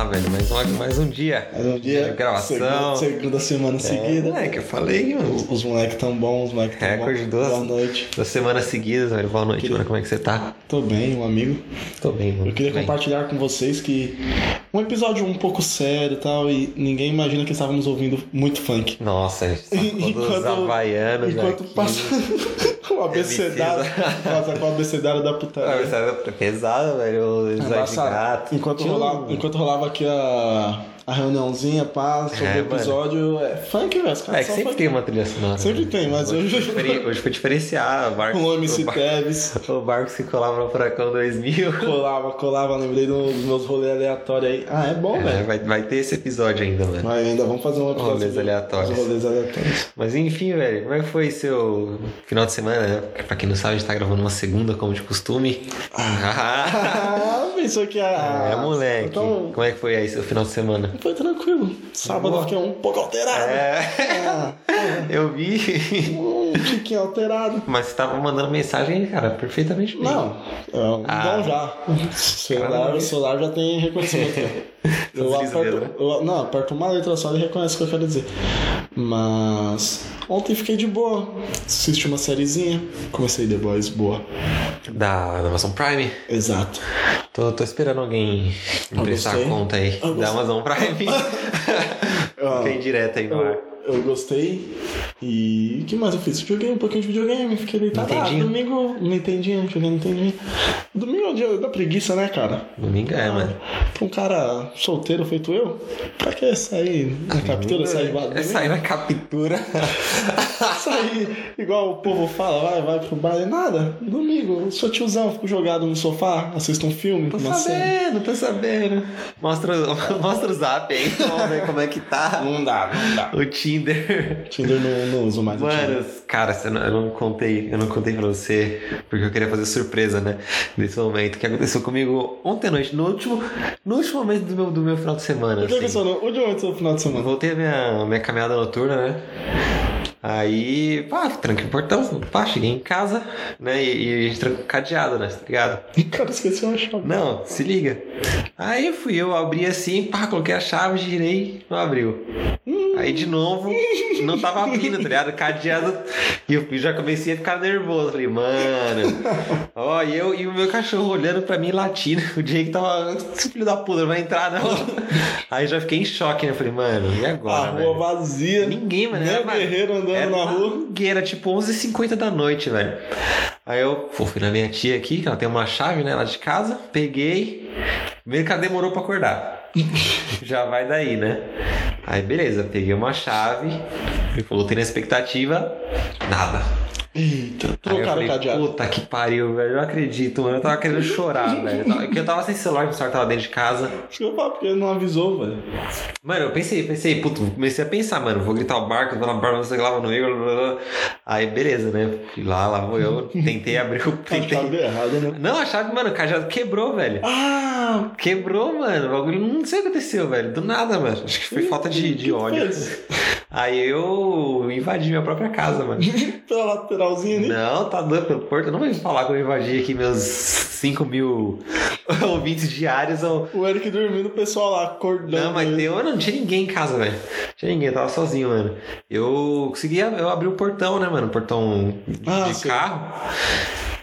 lá, velho. Mais, uma, mais um dia. Mais um dia. De gravação. Segunda, segunda semana seguida. É, que eu falei, mano. Os, os moleques tão bons, os moleques tão Recorde bons. duas, Boa noite. duas semanas seguidas, velho. Boa noite, mano. Como é que você tá? Tô bem, um amigo. Tô bem, mano. Eu queria Bem. compartilhar com vocês que um episódio um pouco sério e tal, e ninguém imagina que estávamos ouvindo muito funk. Nossa, havaianos enquanto aqui. passa o abecedário, passa com o abecedário da putaria. pesado, velho. O Zóio de gato. Enquanto Tinha um- rolava, enquanto rolava aqui a, a reuniãozinha, pá, sobre É, o episódio, é funk, velho. Os caras É que sempre funk. tem uma trilha sonora. Sempre né? tem, mas hoje. hoje- Foi hoje foi diferenciar. O barco, Com o MC o bar- Teves. o barco se colava no Furacão 2000. Colava, colava, lembrei dos meus rolês aleatórios aí. Ah, é bom, É, velho. vai, vai ter esse episódio ainda, mano. Mas ainda vamos fazer um episódio. Rolês aleatórios. os Rolês aleatórios. Mas enfim, velho, como é que foi seu final de semana, né? Pra quem não sabe, a gente tá gravando uma segunda, como de costume. Ah, pensou que a. é, moleque. Então, Como é que foi aí seu final de semana? Foi tranquilo. Sábado eu fiquei um pouco alterado. É, Ah, eu vi. um tiquinho alterado. Mas você tava mandando mensagem, cara, perfeitamente bem. Não, é Ah. bom já. O celular, o celular já tem reconhecimento. Eu Desliza o dedo, né? aperto, eu, não, aperto uma letra só e reconhece o que eu quero dizer. Mas ontem fiquei de boa. Assisti uma sériezinha. Comecei The Boys, boa. Da, da Amazon Prime? Exato. Tô, tô esperando alguém me Eu prestar gostei. conta aí Eu da. Amazon Prime. Ah. Fiquei direto aí no ar. Eu, gostei. E o que mais eu fiz? Joguei um pouquinho de videogame, fiquei deitado. Ah, Nintendinho? domingo, Nintendinho, joguei Nintendinho. Domingo é o dia da preguiça, né, cara? Domingo é, mano. Pra um cara solteiro feito eu, pra que sair na captura, sair de É sair na captura. Sair igual o povo fala, vai, vai pro bar e nada. Domingo, sou tiozão, fico jogado no sofá, assisto um filme, Tô sabendo, tô sabendo. Mostra, o- mostra o zap aí, vamos ver como é que tá. Não dá, não dá. O Tinder. Tinder não, não uso mais o Tinder. Mano, cara, você não- eu não contei, eu não contei pra você, porque eu queria fazer surpresa, né? Nesse momento, que aconteceu comigo ontem à noite, no último, no último momento do meu, do meu final de semana. O que assim. aconteceu no eu no final de semana? voltei a minha, minha caminhada noturna, né? Aí, pá, tranquei o portão, pá, cheguei em casa, né? E, e a gente trancou o cadeado, né? Tá ligado? Cara, esqueci uma chave. Não, se liga. Aí fui eu, abri assim, pá, coloquei a chave, girei, não abriu. Aí de novo, não tava abrindo, tá ligado? Cadeado. E eu já comecei a ficar nervoso. Falei, mano. Ó, e eu e o meu cachorro olhando pra mim latindo. O Jake tava. Filho da puta, não vai entrar, não. Aí já fiquei em choque, né? Falei, mano, e agora? A velho? rua vazia. Ninguém, mano. Nem Era, guerreiro andando era na rua. Era tipo 11h50 da noite, velho. Aí eu pô, fui na minha tia aqui, que ela tem uma chave, né, lá de casa. Peguei. Primeiro que ela demorou pra acordar. Já vai daí, né? Aí beleza, peguei uma chave. Ele falou, tem na expectativa. Nada. Eita, trocaram o cadeado. puta que pariu, velho. Eu não acredito, mano. Eu tava querendo chorar, velho. Porque eu tava sem celular, o celular tava dentro de casa. Desculpa, porque não avisou, velho. Mano, eu pensei, pensei, puto, comecei a pensar, mano, vou gritar o barco, vou na barca, não sei o que lá, vou no meio, blá, blá. Aí, beleza, né? Fui lá, lá vou eu, tentei abrir o. A chave Tentei... errado, né? Não, a chave, mano, o cajado quebrou, velho. Ah! Quebrou, mano. O bagulho não sei o que aconteceu, velho. Do nada, mano. Acho que foi falta de, de fez? Aí eu invadi minha própria casa, mano. Pela ali. Não, tá doido pelo porto. Eu não vou falar que eu invadi aqui meus 5 mil ouvintes diários. Ou... O Eric dormindo, o pessoal lá acordando. Não, mas tem, eu não tinha ninguém em casa, velho. Tinha ninguém, eu tava sozinho, mano. Eu consegui, eu abri o portão, né, mano? Portão de Ah, de carro.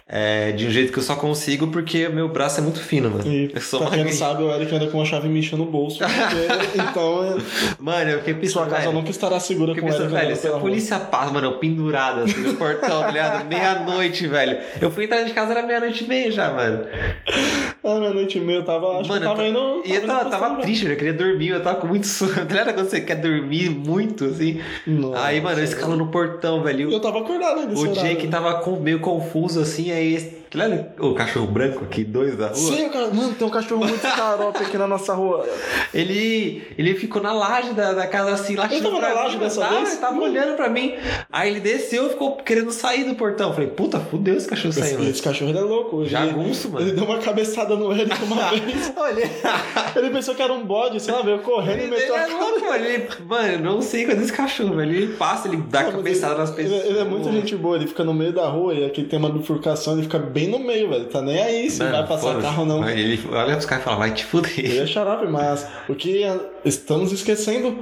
É, de um jeito que eu só consigo porque meu braço é muito fino, mano. E, eu sou pra quem não sabe, o Eric anda com uma chave micha no bolso. porque- então, é- Mano, eu fiquei pensando, sua casa velho, nunca estará segura com o Eric velho, se a polícia passa, mano, eu pendurado assim no portão, tá ligado? Meia-noite, velho. Eu fui entrar de casa, era meia-noite e meia já, mano. Ah, meia-noite e meia, eu tava, acho Mano, que eu tava indo... e eu tava, tava triste, velho. Eu queria dormir, eu tava com muito sono. Tá ligado quando você quer dormir muito, assim? Nossa. Aí, mano, eu escalo no portão, velho. Eu tava acordado O horário. Jake tava com- meio confuso, assim, aí... O cachorro branco aqui, dois da rua? Sim, cara, mano, tem um cachorro muito carope aqui na nossa rua. Ele, ele ficou na laje da, da casa assim, lá Ele tava na laje dessa tava, vez? Ele tava olhando pra mim. Aí ele desceu e ficou querendo sair do portão. Falei, puta, fudeu esse cachorro Esse, saiu. esse cachorro é louco. Ele, Jagunço, mano. Ele deu uma cabeçada no Eric uma vez. Olha, Ele pensou que era um bode, sei lá, veio correndo e ele, meteu ele a é louco, mano. Ele, mano, eu não sei quando esse cachorro, velho. Ele passa, ele dá Não, cabeçada ele- nas pessoas. Ele, ele é muito gente boa, ele fica no meio da rua e aqui tem uma bifurcação, ele fica bem no meio, velho. Tá nem aí se vai passar carro ou não. Mas Ele olha pros caras e fala, vai te fuder. ia xarope, mas o que estamos esquecendo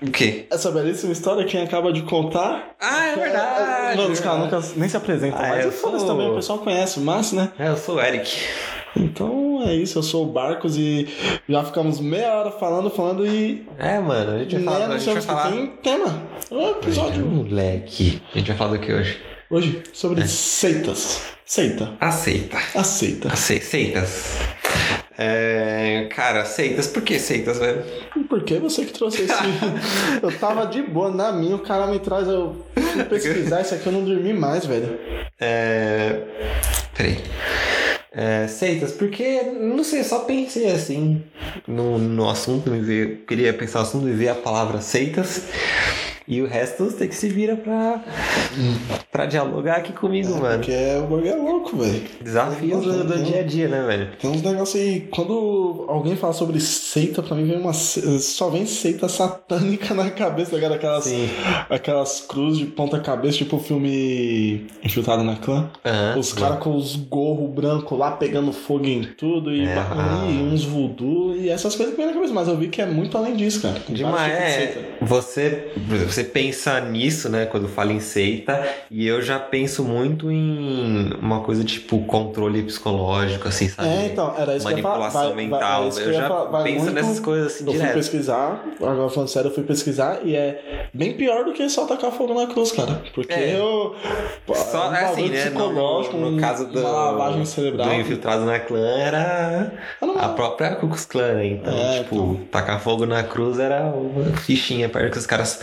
O quê? essa belíssima história, quem acaba de contar. Ah, é verdade. Mano, os caras nunca nem se apresentam, Ah, mas foda-se sou- também, o pessoal conhece o Márcio, né? É, eu sou o Eric. Então é isso, eu sou o Barcos e já ficamos meia hora falando, falando e É, mano, a gente vai falar. A gente vai falar. tem tema. É um episódio Moleque. A gente vai falar do que hoje? Hoje É. sobre seitas. Seita. Aceita. Aceita. Ace- Seitas. É, cara, seitas. Por que seitas, velho? Por que você que trouxe esse. eu tava de boa na minha, o cara me traz, eu fui pesquisar isso aqui, eu não dormi mais, velho. É... Peraí. É, seitas, porque, não sei, só pensei assim no, no assunto, me veio, queria pensar no assunto e ver a palavra seitas e o resto você que se vira pra, pra dialogar aqui comigo, mano. Porque é o bagulho é louco, velho. Desafios do, do dia a dia, né, velho? Tem uns negócios aí, quando alguém fala sobre seita, pra mim vem uma. Só vem seita satânica na cabeça, tá ligado? Aquelas, Sim. aquelas cruzes de ponta-cabeça, tipo o filme Infiltrado na Clã. Aham. Os caras com os gorros brancos lá pegando fogo em tudo e, É. e uns voodoo e essas coisas que vem na cabeça, mas eu vi que é muito além disso, cara. Tem Demais, tipos de é. Você, exemplo, você pensa nisso, né, quando fala em seita, e eu já penso muito em uma coisa tipo controle psicológico, assim, sabe? É, então, era isso que eu ia falar. Manipulação Vai- vai- mental. é eu ia já falar. Penso muito- nessas coisas assim Eu fui direto. pesquisar, agora falando sério, eu fui pesquisar e é bem pior do que só tacar fogo na cruz, cara. Porque É. eu. Só um é assim, né? No, psicológico, no, no caso do, uma lavagem cerebral. do infiltrado na clã era Eu não- a própria Ku Klux Klan, né? Então, É, tipo, tacar fogo na cruz era uma fichinha perto que os caras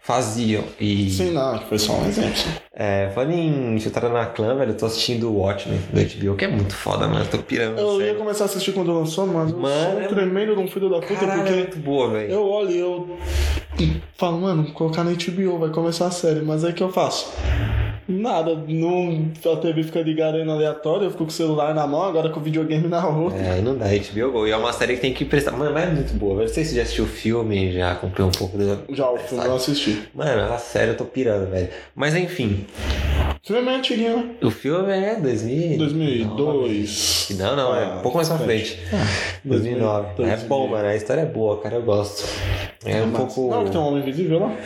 faziam. E Sim, não, que foi só um exemplo. é, falando em infiltrado na clã, velho, eu tô assistindo o Watchmen do HBO, que é muito foda, mano. Eu tô pirando. Eu ia sério. começar a assistir quando lançou, mas eu Mano, sou um é- tremendo de um filho da puta, Caralho, é porque muito boa, velho. eu olho e eu falo, mano, colocar na HBO, vai começar a série, mas aí que eu faço? Nada, não, a TV fica ligada aí no aleatório, eu fico com o celular na mão, agora com o videogame na outra. É, não dá, HBO Go. E é uma série que tem que prestar. Mano, mas é muito boa. Eu não sei se você já assistiu o filme, já acompanhou um pouco do. Já o filme eu assisti. Mano, a série eu tô pirando, velho. Mas enfim, O filme é antiguinho, né? o filme é 2000. 2002. Não, não, é Ah, um pouco mais pra frente. 2009. É 2000. bom, mano. A história é boa, cara. Eu gosto. É um Mas- pouco. Não, que tem um homem invisível lá?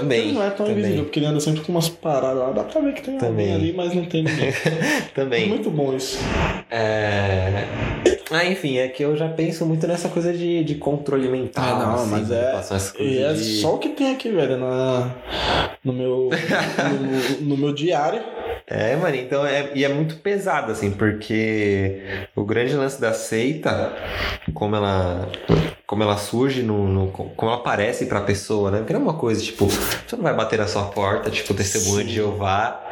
Também. Ele não é tão também. invisível, porque ele anda sempre com umas paradas lá. Dá pra ver que tem Também. alguém ali, mas não tem ninguém. É Também. muito bom isso. É. Ah, enfim, é que eu já penso muito nessa coisa de, de controle mental. Ah, não, assim, mas é- E é de- só o que tem aqui, velho, na, no, meu, no, no meu diário. É, mano, então é, e é muito pesado, assim, porque o grande lance da seita, como ela, como ela surge, no, no- como ela aparece pra pessoa, né? Porque não é uma coisa, tipo, você não vai bater na sua porta, tipo, testemunha de Jeová,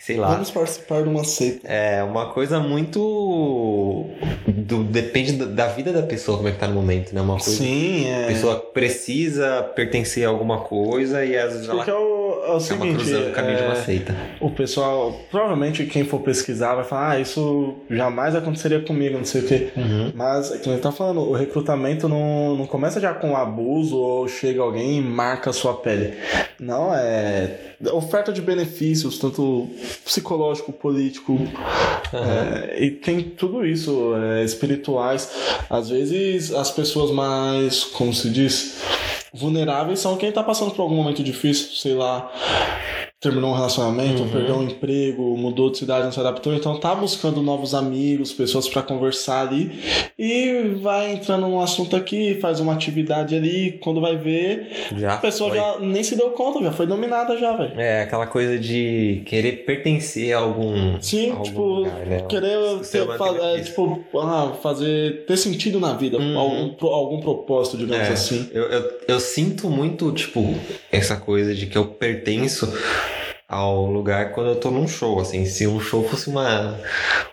sei lá. Vamos participar de uma seita. É uma coisa muito. do- depende da, da vida da pessoa, como é que tá no momento, né? Uma coisa. Sim, A é. pessoa precisa pertencer a alguma coisa e às vezes ela Porque é o, é o seguinte, cruzando o caminho de uma é, seita. o pessoal, provavelmente quem for pesquisar vai falar, ah, isso jamais aconteceria comigo, não sei o quê. Uhum. Mas, é que gente tá falando, o recrutamento não, não começa já com abuso ou chega alguém e marca a sua pele. Não, é oferta de benefícios, tanto psicológico, político, é, e tem tudo isso, é, espirituais. Às vezes as pessoas mais, como se diz, vulneráveis são quem tá passando por algum momento difícil, sei lá, terminou um relacionamento, Uhum. perdeu um emprego, mudou de cidade, não se adaptou, então tá buscando novos amigos, pessoas pra conversar ali e vai entrando num assunto aqui, faz uma atividade ali, quando vai ver, Já a pessoa foi. já nem se deu conta, já foi dominada já, velho. É, aquela coisa de querer pertencer a algum. Sim, a algum tipo, lugar, né? querer ter, é, tipo, ah, fazer ter sentido na vida, Uhum. algum, algum propósito, digamos É, assim. Eu, eu, eu sinto muito, tipo, essa coisa de que eu pertenço ao lugar quando eu tô num show, assim. Se um show fosse uma,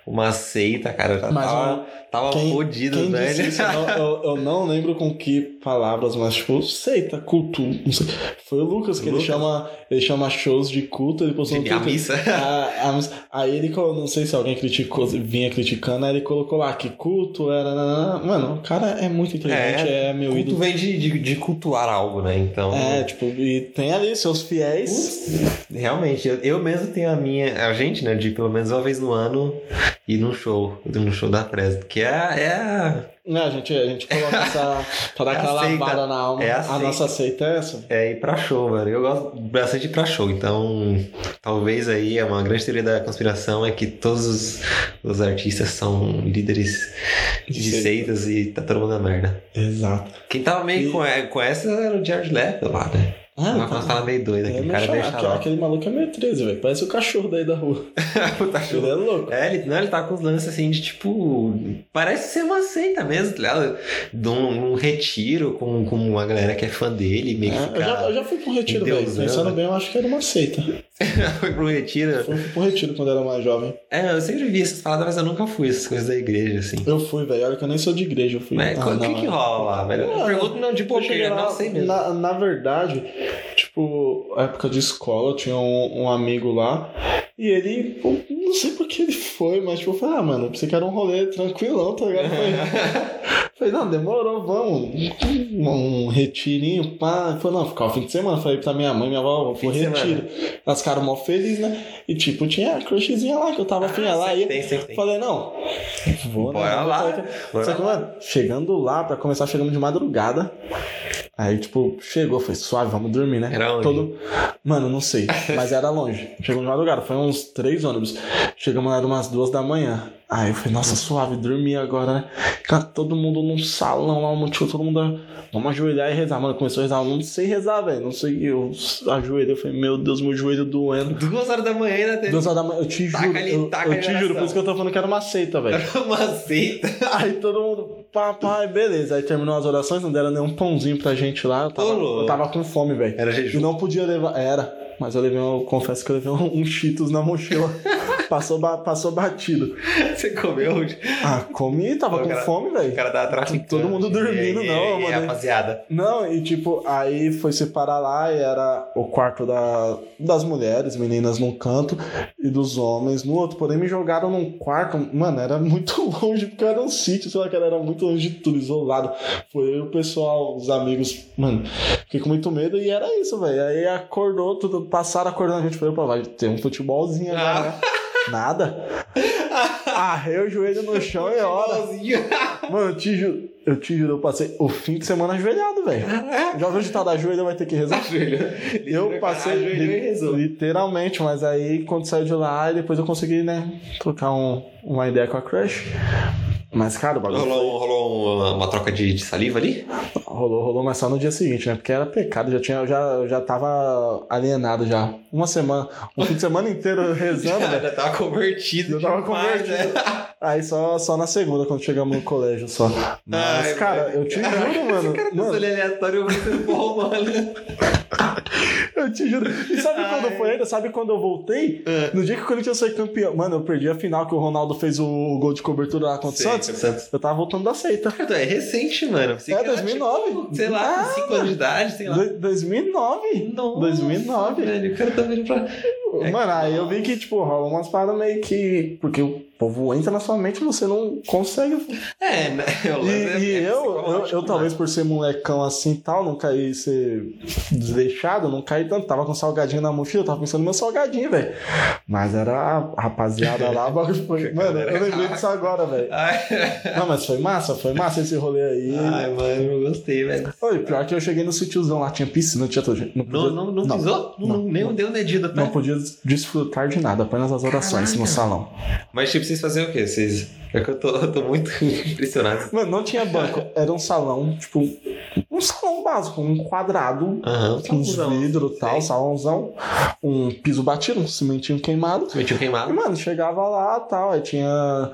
uma seita, cara, eu já Mas tava, Tava Quem, fodido, quem velho. isso, eu, não- eu- não lembro com que palavras, mas tipo, seita, culto, não sei. Foi o Lucas que Lucas? ele chama, ele chama shows de culto, ele postou no A Twitter. missa. A- a missa. aí ele, não sei se alguém criticou, vinha criticando, aí ele colocou lá que culto era. Mano, o cara é muito inteligente, é, meu culto ídolo. vem de, de, de cultuar algo, né? Então. É, tipo, e tem ali seus fiéis. Realmente, eu, eu mesmo tenho a minha. A gente, né? De pelo menos uma vez no ano ir num show. No show da Fresno. Que é, é a. Né, a gente, a gente coloca essa. pra dar É aquela lavada na alma. É a nossa seita é essa. É ir pra show, velho. Eu gosto bastante de ir pra show. Então, talvez aí é uma grande teoria da conspiração é que todos os, os artistas são líderes de, De seita. seitas e tá todo mundo na merda. Exato. Quem tava meio E- com, com essa era o Jared Leto lá, né? Ah, uma tá. uma fala meio doida, aquele cara aquele, maluco é meio 13, velho. Parece o cachorro daí da rua. Puta Ele show. é louco. É, ele, não, ele tá com os lances assim de tipo. Parece ser uma seita mesmo, tá ligado? De um, um retiro com, com uma galera que é fã dele, meio que É, eu, já, eu já fui pra um retiro, velho. Pensando bem, eu acho que era uma seita. foi pro retiro. Eu fui um retiro quando era mais jovem. É, eu sempre vi essas paradas, mas eu nunca fui, essas coisas da igreja, assim. Eu fui, velho. Olha que eu nem sou de igreja. Eu fui. Mas Ah, o que não, que é. rola lá, velho? Eu Ah, pergunto não de bobeira, não sei mesmo. Na, na verdade, tipo, época de escola, eu tinha um, um amigo lá. E ele, pô, não sei por que ele foi, mas tipo, eu falei, ah, mano, eu pensei que era um rolê tranquilão, tá ligado? Falei, falei não, demorou, vamos. Um, um retirinho, pá. Falou, não, ficar o fim de semana. Falei pra minha mãe, minha avó, vou retiro. Elas ficaram mó felizes, né? E tipo, tinha a crushzinha lá que eu tava afim, ela Ah, sempre ia. tem, tem. Falei, não, vou, né? Bora lá, Só que- bora Só que, lá. mano, chegando lá, pra começar, chegamos de madrugada. Aí, tipo, chegou, foi suave, vamos dormir, né? Era onde? Todo... Mano, não sei, mas era longe. Chegamos de madrugada, foi uns três ônibus. Chegamos lá, umas duas da manhã. Aí eu falei, nossa, suave, dormir agora, né? Cara, todo mundo num salão lá, um monte todo mundo. Vamos ajoelhar e rezar. Mano, começou a rezar. Eu não sei rezar, velho. Não sei. Eu ajoelhei. Eu falei, meu Deus, meu joelho doendo. Duas horas da manhã ainda teve Duas horas da manhã, eu te juro. Ali, eu, eu te juro, por isso que eu tô falando que era uma seita, velho. uma seita. Aí todo mundo, pá, beleza. Aí terminou as orações, não deram nenhum pãozinho pra gente lá. Eu tava, eu tava com fome, velho. Era E jejum. não podia levar. Era. Mas eu levei, eu confesso que eu levei um, um Cheetos na mochila. passou, ba- passou batido. Você comeu? Ah, comi, tava O com cara- fome, O velho. cara tava traficando. Todo mundo dormindo, E não, e mano. rapaziada. Não, e tipo, aí foi separar lá e era o quarto da, das mulheres, meninas num canto, e dos homens no outro. Porém, me jogaram num quarto, mano, era muito longe, porque era um sítio, sei lá, que era muito longe de tudo, isolado. Foi eu e o pessoal, os amigos, mano, fiquei com muito medo e era isso, velho. Aí acordou, tudo, passaram acordando a gente, foi, pô, vai ter um futebolzinho agora, Ah. né? Nada. Arrei o joelho no chão e hora. Igualzinho. Mano, eu te juro, eu te juro, eu passei o fim de semana ajoelhado, velho. Já viu o ditado ajoelha, vai ter que rezar? Eu passei li- literalmente, mas aí quando saiu de lá, depois eu consegui, né, trocar um- uma ideia com a Crush. Mas, cara, o bagulho Rolou, rolou uma, uma troca de, de saliva ali? Rolou, rolou, mas só no dia seguinte, né? Porque era pecado, já tinha, eu já, já tava alienado já. Uma semana, um fim de semana inteiro rezando, Já, velho. já tava convertido. Eu tava demais, convertido. né? Aí só, só na segunda, quando chegamos no colégio, só. Mas, Ai, cara, velho. eu te juro, mano. Esse cara mano, aleatório muito bom, mano. Eu te juro. E sabe quando Ai. foi ainda? Sabe quando eu voltei? É. No dia que o Corinthians foi campeão. Mano, eu perdi a final que o Ronaldo fez o gol de cobertura lá contra o Santos. Eu tava voltando da seita. Cara, É recente, mano. Você É, que era, 2009. tipo, sei lá, com 5 anos de idade, sei lá. Do- 2009. Nossa, 2009. velho. O cara tá vindo pra. É Mano, aí eu vi que, tipo, rola umas paradas meio que. Porque o povo entra na sua mente você não consegue. É, né? O E, é- e é eu, eu, eu, né? talvez por ser molecão assim e tal, não caí ser desleixado, não caí tanto. Tava com salgadinho na mochila, tava pensando no meu salgadinho, velho. Mas era a rapaziada lá, foi. Mano, eu lembrei disso agora, velho. Não, mas foi massa, foi massa esse rolê aí. ai, mano, eu gostei, velho. Oi, pior que eu cheguei no sítiozão lá, tinha piscina, tinha tudo. Não, Não, podia- não, não, pisou? Não, não, nem não. deu medida, tá? não podia desfrutar de nada, apenas as orações Caraca. no salão. Mas, tipo, vocês faziam o quê? Vocês. É que eu tô, eu tô muito impressionado. Mano, não tinha banco, era um salão, tipo, um salão básico, um quadrado, Aham. com uns vidros e tal, salãozão, um piso batido, um cimentinho queimado. E, queimado. mano, chegava lá tal, aí tinha.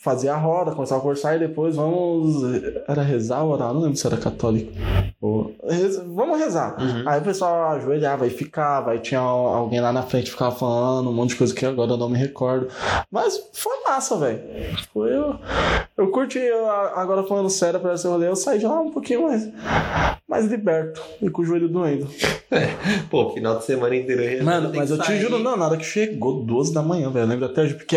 Fazia a roda, começava a conversar e depois vamos. Era rezar ou orar? Não lembro se era católico. Ou- reza- Vamos rezar. Uhum. Aí o pessoal ajoelhava e ficava, aí tinha alguém lá na frente ficava falando um monte de coisa que agora eu não me recordo. Mas foi massa, velho. Foi. Eu, Eu curti, eu, agora falando sério pra esse rolê, eu saí de lá um pouquinho mais, mais liberto e com o joelho doendo. Pô, final de semana inteiro. Mano, mas eu te juro, não, na hora que chegou, duas da manhã, velho. Eu lembro até hoje, porque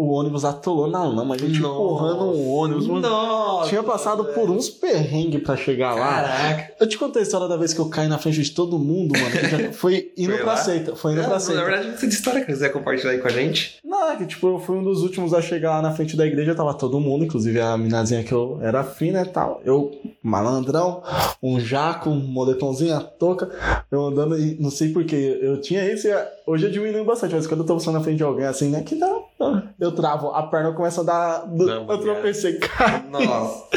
o ônibus atolou na lama, a gente Nossa. empurrando um ônibus. Nossa, Tinha passado por uns perrengues pra chegar lá. Caraca. Eu te contei a história da vez que eu caí na frente de todo mundo, mano. foi indo Foi pra lá? seita. Foi indo Não, pra na seita. verdade, não sei de história que quiser compartilhar aí com a gente. Não, é que tipo, eu fui um dos últimos a chegar lá na frente da igreja, tava todo mundo, inclusive a minazinha que eu era fina e tal. Eu, malandrão, um jaco, um moletomzinho, a touca, eu andando e não sei porquê. Eu tinha isso e hoje eu diminui bastante, mas quando eu tô passando na frente de alguém assim, né, que dá. Eu travo, a perna começa a dar. Não, eu tropecei, cara. Nossa.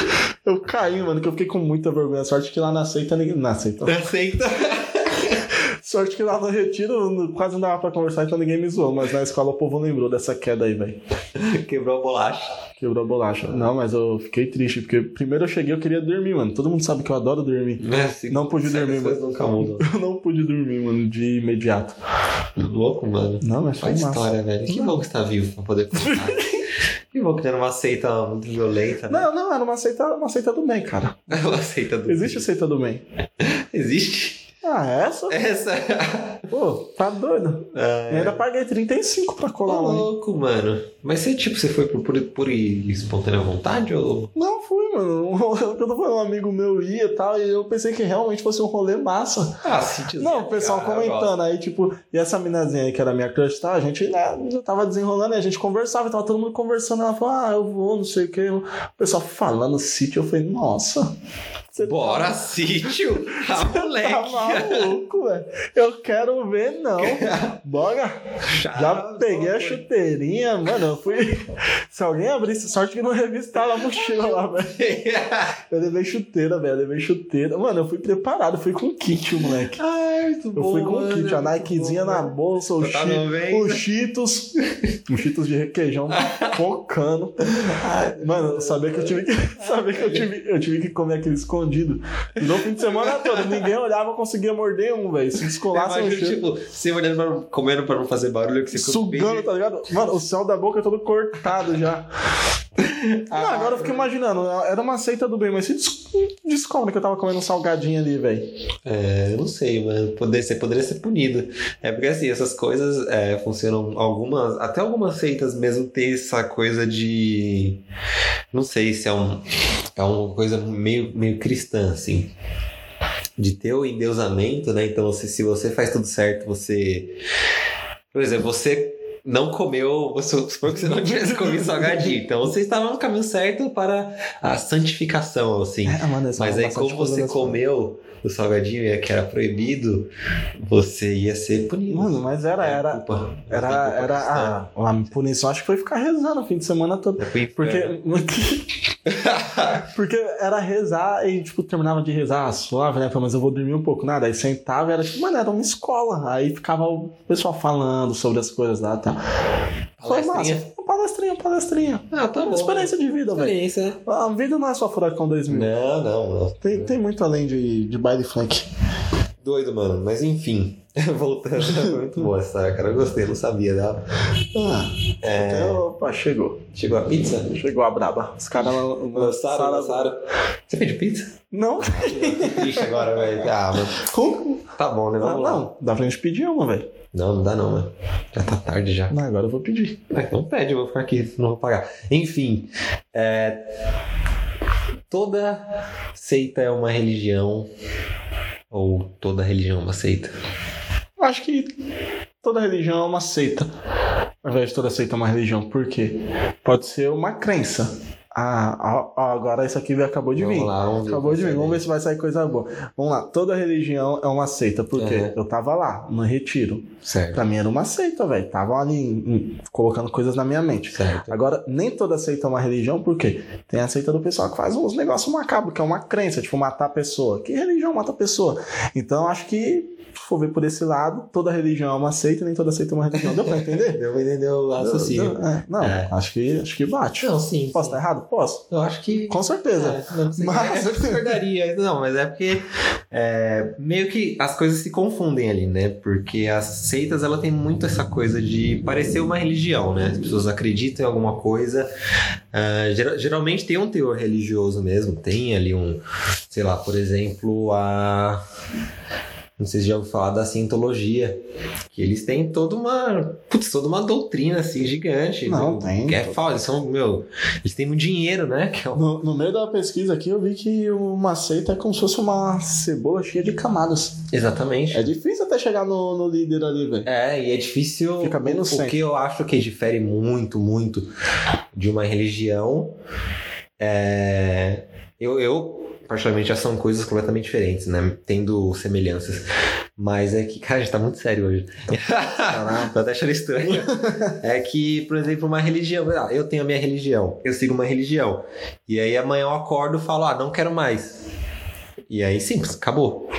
Eu caí, mano, que eu fiquei com muita vergonha. Sorte que lá na seita ninguém. Na seita. Aceita. Sorte que lá no retiro quase não dava pra conversar, então ninguém me zoou. Mas na escola o povo lembrou dessa queda aí, velho. Quebrou a bolacha. Quebrou a bolacha. Não, mas eu fiquei triste, porque primeiro eu cheguei eu queria dormir, mano. Todo mundo sabe que eu adoro dormir. Se- Não pude dormir, mano. nunca mudam. Eu não pude dormir, mano, de imediato. Louco, mano. Não, mas foi Faz massa. história, velho. Que bom que você tá vivo pra poder contar. que bom que não era uma seita muito violenta, né? Não, não, era uma seita, uma seita do bem, cara. Uma seita do Existe a seita do bem. Existe? Ah, essa? Essa. Pô, tá doido. Eu ainda paguei 35 pra colar lá. hein? louco, mano. Mas você, tipo, você foi por, por, por espontânea vontade ou. Não, fui, mano. Quando foi um amigo meu ia e tal, e eu pensei que realmente fosse um rolê massa. Ah, se Não, o pessoal comentando aí, tipo, e essa minazinha aí que era minha crush, tá? A gente né, já tava desenrolando e a gente conversava, e tava todo mundo conversando. Ela falou, ah, eu vou, não sei o que. O pessoal falando sítio, eu falei, nossa. Você Bora, sítio! Ah, Tá moleque! maluco, velho. Eu quero ver, não. Bora. Já peguei a chuteirinha, mano. Eu fui. Se alguém abrisse, sorte que não revistaram a mochila lá, velho. Eu levei chuteira, velho. Eu levei chuteira. Mano, eu fui preparado, fui com kit, moleque. Ai, muito Eu bom. fui com mano, kit, a muito Nikezinha bom, na velho. bolsa, o, tava chi, o Cheetos, o Cheetos de requeijão focando. Mano, eu sabia que eu tive que, sabia que eu tive, eu tive que comer aquele escondido. No fim de semana todo, ninguém olhava, eu conseguia morder um, velho. Se descolasse um Imagina, cheiro. tipo, você olhando pra, comendo pra não fazer barulho, que você Sugando, tá ligado? Mano, o céu da boca é todo cortado já. Não, agora eu fico imaginando, era uma seita do bem, mas se des- descobre que eu tava comendo um salgadinho ali, velho. É, eu não sei, mano. Poder, você poderia ser punido. É porque assim, essas coisas é, funcionam algumas. Até algumas seitas mesmo tem essa coisa de. Não sei se é um. É uma coisa meio, meio cristã, assim. De ter o endeusamento, né? Então, se, se você faz tudo certo, você. Por exemplo, você não comeu. Você, supor que você não tivesse comido salgadinho. Então, você estava no caminho certo para a santificação, assim. É, mano, Mas é aí, como você comeu o salgadinho e que era proibido, você ia ser punido. Mano, mas era, era, culpa- era, culpa era a, a punição, acho que foi ficar rezando o fim de semana todo. É. Porque, porque era rezar e, tipo, terminava de rezar ah, suave, né? Falei, Mas eu vou dormir um pouco. Nada, aí sentava e era tipo, mano, era uma escola. Aí ficava o pessoal falando sobre as coisas lá e tal. Foi massa. Palestrinha, palestrinha. Ah, tá bom. Experiência de vida, velho. Experiência, né? A vida não é só Furacão 2000. Não, não, não. Tem, tem muito além de, de baile funk. Doido, mano. Mas enfim. Voltando, foi muito boa essa cara. Eu gostei, não sabia dela. Ah, É, até, opa, chegou. Chegou a pizza? Chegou a braba. Os caras lan- Lançaram, lançaram. Você pediu pizza? Não, Tô triste agora, velho. Ah, mano. como? Tá bom, né? Não, Vamos lá. não, dá pra gente pedir uma, velho. Não, não dá não, mano. Já tá tarde já. Não, agora eu vou pedir. Ah, então pede, eu vou ficar aqui, não vou pagar. Enfim, é, toda seita é uma religião, ou toda religião é uma seita. Eu acho que toda religião é uma seita. Ao invés de toda seita é uma religião. Por quê? Pode ser uma crença. Ah, ah, ah, agora isso aqui acabou de Vamos vir. lá, vamos. Acabou de vir, vamos ver se vai sair coisa boa. Vamos lá, toda religião é uma seita, porque Uhum. eu tava lá, no retiro. Certo, Pra mim era uma seita, velho. Tava ali hum, colocando coisas na minha mente. certo. Agora, nem toda seita é uma religião, por quê? Tem a seita do pessoal que faz uns negócios macabros, que é uma crença, tipo matar a pessoa. Que religião mata a pessoa? Então, acho que for ver por esse lado, toda religião é uma seita, nem toda seita é uma religião. Deu pra entender? Deu pra entender o raciocínio. É, não, É. acho que acho que bate. Não, sim. Posso estar errado? Posso. Eu acho que. Com certeza. É, não sei. Mas- Eu discordaria. Não, mas é porque é, meio que as coisas se confundem ali, né? Porque as seitas, ela tem muito essa coisa de parecer uma religião, né? As pessoas acreditam em alguma coisa. ah, geral- geralmente tem um teor religioso mesmo. Tem ali um, sei lá, por exemplo, a... Não sei se já ouviu falar da cientologia. Que eles têm toda uma. Putz, toda uma doutrina assim gigante. Não, né? tem. Que é foda. Eles são, meu. Eles têm muito dinheiro, né? É o No, no meio da pesquisa aqui, eu vi que uma seita é como se fosse uma cebola cheia de camadas. Exatamente. É difícil até chegar no, no líder ali, velho. É, e é difícil. Fica bem no o, centro. o que eu acho que difere muito, muito de uma religião é. Eu, eu, particularmente, já são coisas completamente diferentes, né? Tendo semelhanças. Mas é que, cara, a gente tá muito sério hoje. Tô até achando estranho. É que, por exemplo, uma religião. ah, Eu tenho a minha religião, eu sigo uma religião. E aí amanhã eu acordo e falo, ah, não quero mais. E aí, simples, acabou.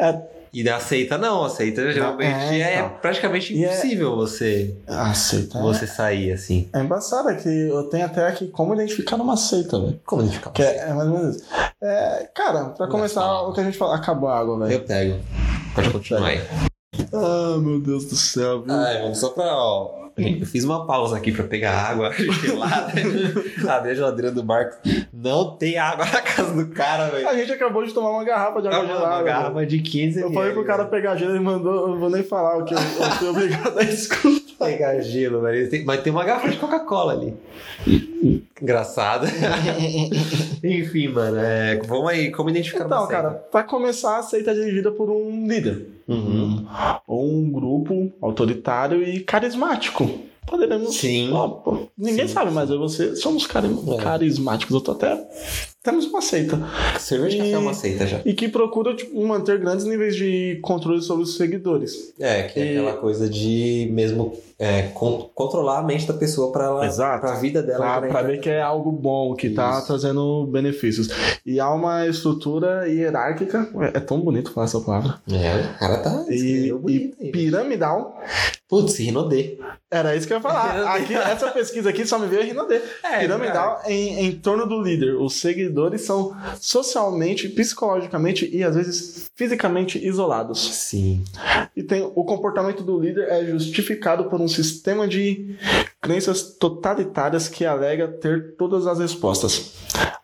É, E da aceita não, aceita geralmente é, é, então. praticamente é- impossível você, a seita é- você sair assim. é embaçado, é que eu tenho até aqui como identificar numa seita, velho. Como identificar? Que é, é mais ou menos isso. Cara, pra começar, o que a gente fala, acabou a água, velho. Eu pego. Pode continuar aí. Ah, meu Deus do céu, viu? Ai, mano, só pra. Ó, eu fiz uma pausa aqui pra pegar água gelada. Abri a geladeira do barco. Não tem água na casa do cara, velho. A gente acabou de tomar uma garrafa de água gelada. uma garrafa de 15 Eu falei pro cara pegar gelo, ele mandou, eu vou nem falar o que eu, eu fui obrigado a escutar. pegar gelo, velho. Mas tem uma garrafa de Coca-Cola ali. Engraçado. Enfim, mano, é, vamos aí, como identificar Então, cara, pra começar, a seita é dirigida por um líder. Uhum. Ou um grupo autoritário e carismático. Poderemos. Sim. Ó, ninguém Sim, sabe, mas eu e você somos É. carismáticos. Eu tô até. Temos uma seita. Cerveja E- é uma seita já. E que procura tipo, manter grandes níveis de controle sobre os seguidores. É, que é E- aquela coisa de mesmo é, con- controlar a mente da pessoa pra ela, Exato. pra vida dela. Pra, né? pra ver que é algo bom, que tá Isso. trazendo benefícios. E há uma estrutura hierárquica. É, é tão bonito falar essa palavra. É, o cara tá E, e aí. piramidal. Putz, Rinodê. Era isso que eu ia falar. Aqui, essa pesquisa aqui só me veio Rinodê. É, Piramidal em, em torno do líder. Os seguidores são socialmente, psicologicamente e às vezes fisicamente isolados. Sim. E tem o comportamento do líder é justificado por um sistema de crenças totalitárias que alega ter todas as respostas.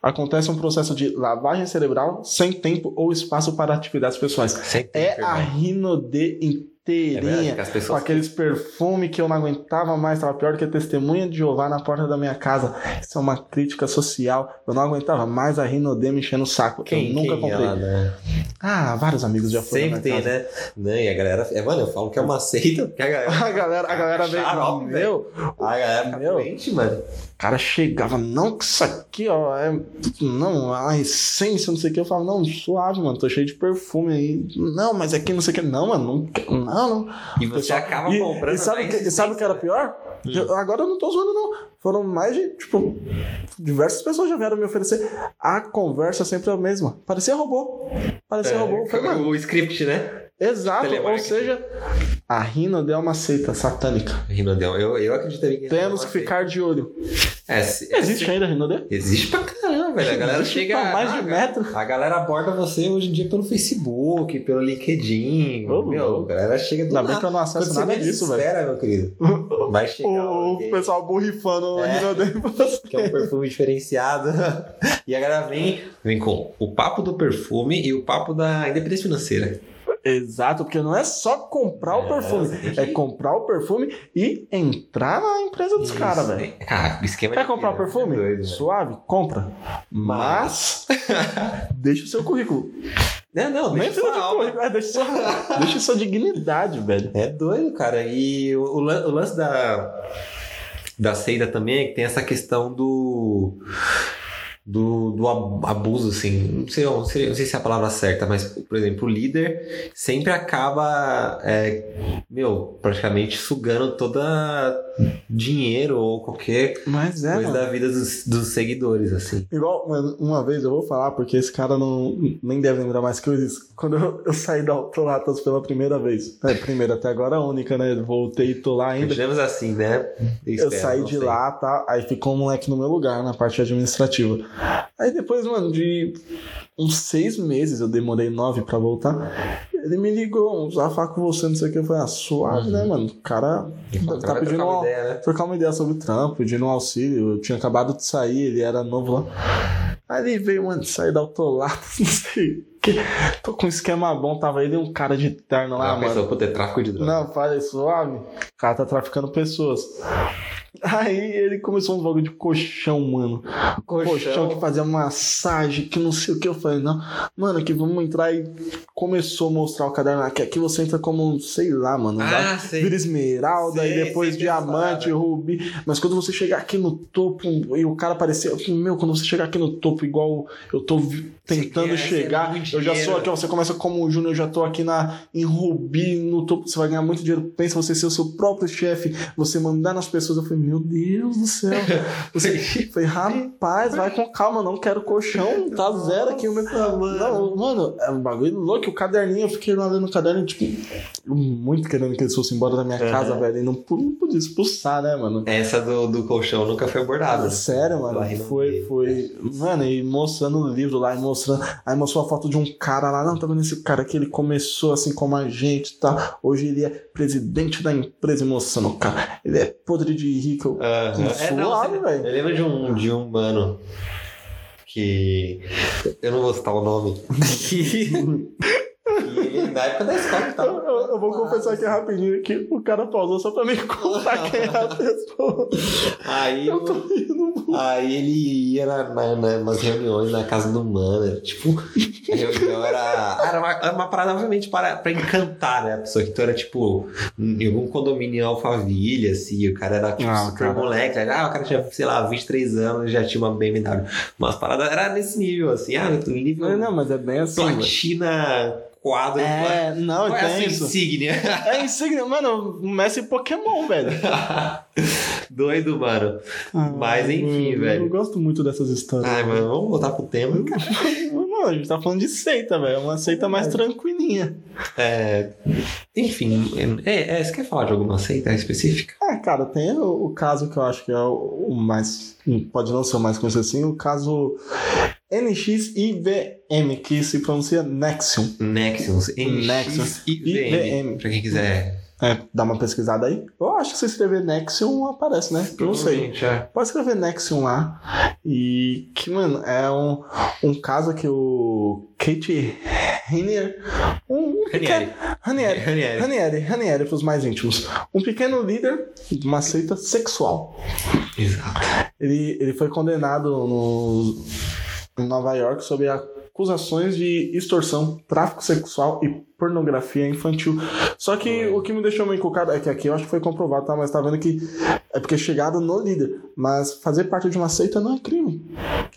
Acontece um processo de lavagem cerebral sem tempo ou espaço para atividades pessoais. Tempo, É a irmão. Rinodê É verdade, inteirinha. Com aqueles perfumes que eu não aguentava mais, tava pior do que a testemunha de Jeová na porta da minha casa. Isso é uma crítica social. Eu não aguentava mais a Rinodê me enchendo o saco. Quem, eu nunca quem comprei. ela, né? Ah, vários amigos já foram. Sempre tem, né? Né, E a galera. É, mano, eu falo que é uma seita, porque a galera. A galera, a galera veio. Xarope, Meu, A galera Meu. doente, mano. O cara chegava, não, que isso aqui, ó, é. Não, a essência, não sei o que. Eu falava, não, suave, mano, tô cheio de perfume aí. Não, mas aqui não sei o que. Não, mano, não, não. não. E você Pessoal, acaba e, comprando. E sabe, que, sabe o que era pior? Hum. Eu- agora eu não tô zoando, não. Foram mais de, tipo, diversas pessoas já vieram me oferecer. A conversa sempre é a mesma. Parecia robô. Parecia É, robô. Foi, mano. o script, né? Exato. Ou seja, a Rinode é uma seita satânica. Rinodel. Eu, eu acredito também que. Temos que ficar de olho. É, se- é, Existe ainda a Rinode? Existe pra caramba, velho. A galera Existe chega. pra mais de metro. A galera aborda você hoje em dia pelo Facebook, pelo LinkedIn. Ô, meu, louco. a galera chega do Ainda bem nada. que eu não Quando acesso você nada menos disso, velho. espera, meu querido. Vai chegar O, alguém pessoal borrifando É. Rinode pra você. que é um perfume diferenciado. E a galera vem, vem com o papo do perfume e o papo da independência financeira. Exato, porque não é só comprar o É, perfume, tem que- é comprar o perfume e entrar na empresa dos caras, velho. Cara, o esquema Quer comprar o vida, perfume? é doido, velho. Suave, compra. Mas deixa o seu currículo. Não, não, Nem deixa sua alma. currículo, é, deixa, sua, deixa sua dignidade, velho. É doido, cara. E o, o o lance da, da seita também é que tem essa questão do. Do, do ab- abuso, assim. Não sei, não sei, não sei se é a palavra certa, mas, por exemplo, o líder sempre acaba, é, meu, praticamente sugando toda dinheiro ou qualquer é, coisa da vida dos, dos seguidores, assim. Igual, uma vez eu vou falar, porque esse cara não nem deve lembrar mais que eu disse. Quando eu, eu saí da Autolatas pela primeira vez. É, primeira, até agora a única, né? Voltei e tô lá ainda. Continuamos assim, né? Eu espero, saí de sei. lá, tá? Aí ficou um moleque no meu lugar, na parte administrativa. Aí depois, mano, de uns seis meses, eu demorei nove pra voltar. Ele me ligou, usar falar com você, não sei o que. Eu falei, ah, suave, né, mano? O cara tá vai pedindo uma uma, ideia, né? trocar uma ideia sobre o trampo, pedindo um auxílio. Eu tinha acabado de sair, ele era novo lá. Aí ele veio, mano, sair da Autolatas, não sei o que. Tô com um esquema bom, tava ele e um cara de terno lá, Ah, mano. pensou, puta, é tráfico de droga. Não, falei suave. O cara tá traficando pessoas. Aí ele começou uns bagulho de colchão, mano. Colchão. que fazia massagem, que não sei o que. Eu falei, não, mano, que vamos entrar e começou a mostrar o caderno aqui. Aqui você entra como, sei lá, mano. Ah, sei. Vira esmeralda Sei, e depois sei diamante, pensar, rubi. Mas quando você chegar aqui no topo e o cara aparecer, eu falei, meu, quando você chegar aqui no topo, igual eu tô tentando quer chegar, muito eu já sou aqui, ó, você começa como o Júnior, eu já tô aqui na, em rubi, no topo, você vai ganhar muito dinheiro. Pensa você ser o seu próprio chefe, você mandar nas pessoas. Eu falei, meu Deus do céu. Você, falei, rapaz, vai com calma, não quero colchão, tá zero aqui o meu. Não, mano, é um bagulho louco. O caderninho, eu fiquei lá lendo o caderno, tipo, muito querendo que eles fossem embora da minha Uhum. casa, velho. E não, não podia expulsar, né, mano? Essa do, do colchão nunca foi abordada. Sério, mano. Foi, foi. Mano, e mostrando o livro lá, e mostrando. Aí mostrou a foto de um cara lá. Não, tá vendo esse cara aqui? Ele começou assim como a gente e tal. Hoje ele é presidente da empresa e mostrando o cara. Ele é podre de rico. É, não, Suave, você- velho. Eu lembro de um, de um mano que. Eu não vou citar o nome. na época da escola que Eu, eu- eu vou confessar aqui rapidinho que o cara pausou só pra me contar quem é a pessoa. Aí, Eu tô rindo. aí ele ia na, na, na, nas reuniões na casa do mano. Era, tipo, a reunião era. Era uma, era uma parada, obviamente, para, pra encantar né, a pessoa. Então era tipo, em algum condomínio em Alphaville, assim, o cara era tipo, Ah, super cara. moleque. Ah, o cara tinha, sei lá, 23 anos e já tinha uma BMW. Umas paradas era nesse nível, assim, ah, nível. Não, não, mas é bem assim. Platina quadro. É, não, Qual é tem isso. insígnia? É insígnia, mano, Messi Pokémon, velho. Doido, mano. Mas, enfim, eu, velho. Eu gosto muito dessas histórias. Ai, mano, vamos voltar pro tema. Mano, a gente tá falando de seita, velho. É uma seita mais tranquilinha. É, enfim, é, é, você quer falar de alguma seita específica? É, cara, tem o, o caso que eu acho que é o, o mais. Pode não ser o mais conhecido assim, o caso NXIVM, que se pronuncia Nexium. Nexus, Nexus. NX e VM. IVM. Pra quem quiser. É, dá uma pesquisada aí. Eu acho que se escrever Nexium aparece, né? Não sei. É. Pode escrever Nexium lá. E que, mano, é um, um caso que o Kate Ranier. Um, um Ranieri. pequeno- Ranieri. Ranieri. Ranieri, Ranieri pros mais íntimos. Um pequeno líder de uma seita sexual. Exato. Ele, ele foi condenado no, em Nova York sob acusações de extorsão, tráfico sexual e pornografia infantil. Só que o que me deixou meio encucado é que aqui eu acho que foi comprovado, tá? Mas tá vendo que é porque é chegado no líder. Mas fazer parte de uma seita não é crime.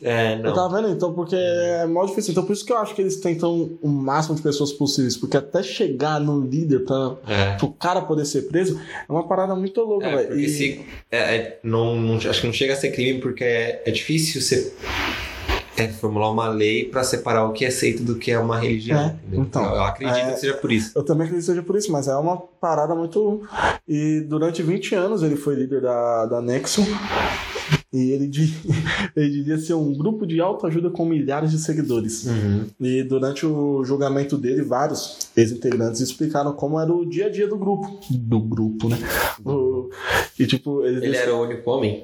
É, Eu não. tava vendo, então, porque é mó difícil. Então, por isso que eu acho que eles tentam o máximo de pessoas possíveis. Porque até chegar no líder pra, É. pro cara poder ser preso é uma parada muito louca, É, velho. E- se. é, é, não, não- acho que não chega a ser crime porque é, é difícil você é, formular uma lei pra separar o que é seita do que é uma religião. É, então, eu, eu acredito é- que seja por isso. Eu também acredito que seja por isso, mas é uma parada muito. E durante 20 anos ele foi líder da, da Nexon. E ele, ele diria ser um grupo de autoajuda com milhares de seguidores. Uhum. E durante o julgamento dele, vários ex-integrantes explicaram como era o dia a dia do grupo. Do grupo, né? O- e tipo, eles Ele era o único homem?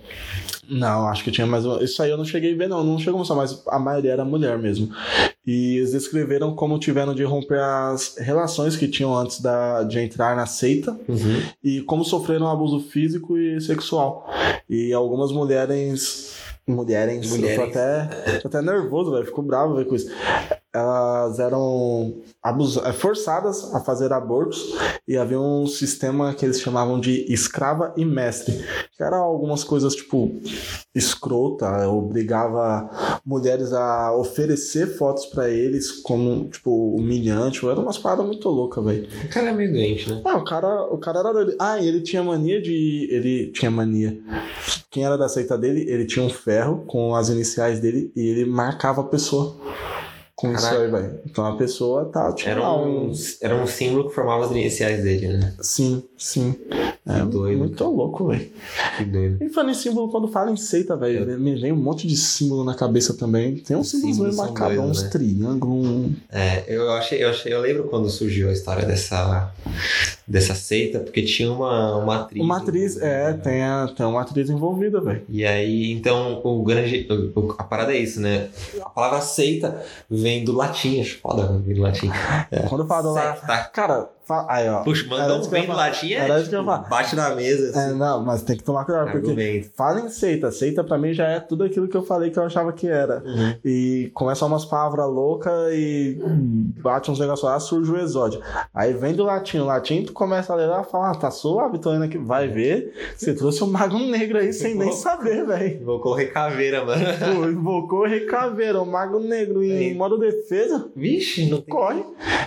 Não, acho que tinha mais uma. Isso aí eu não cheguei a ver, não. Não chegou a mostrar, mas a maioria era mulher mesmo. E eles descreveram como tiveram de romper as relações que tinham antes da, de entrar na seita Uhum. e como sofreram abuso físico e sexual. E algumas mulheres. Mulheres, eu tô Mulheres. até, tô até nervoso, velho. Fico bravo ver com isso. Elas eram eh, forçadas a fazer abortos e havia um sistema que eles chamavam de escrava e mestre, que era algumas coisas tipo escrota, obrigava mulheres a oferecer fotos pra eles como tipo humilhante, era umas paradas muito loucas, velho. O cara é meio doente, né? Ah, o cara, o cara era doido. Ah, ele tinha mania de. Ele tinha mania. Quem era da seita dele, ele tinha um ferro com as iniciais dele e ele marcava a pessoa. Com isso Caraca. aí, velho. Então a pessoa tá, tinha Era um, um. era um símbolo que formava as iniciais dele, né? Sim, sim. É doido, muito louco, velho. Que doido. E falando em símbolo, quando fala em seita, velho, me vem um monte de símbolo na cabeça também. Tem uns Os símbolos meio macabros, uns né? triângulos. um- É, eu achei, eu achei, eu lembro quando surgiu a história dessa, dessa seita, porque tinha uma, uma atriz. Uma atriz, é, tem, a, tem uma atriz envolvida, velho. E aí, então, o grande. o- a parada é isso, né? A palavra seita vem do latim, acho foda vem do latim. Quando eu falo lá. Cara, aí, ó. Puxa, isso um do falar. latim, é, Era tipo, bate na mesa, É, assim, não, mas tem que tomar cuidado, porque argumento. fala em seita. Seita pra mim já é tudo aquilo que eu falei que eu achava que era. Uhum. E começa umas palavras loucas e bate uns negócios lá, surge o exódio. Aí vem do latim. O latim, tu começa a ler lá e fala, ah, tá suave, tô indo aqui. Vai ver, você trouxe um mago negro aí sem nem saber, velho. Vou correr caveira, mano. Invocou Recaveira, um mago negro em modo defesa, Vixe, não tem. corre.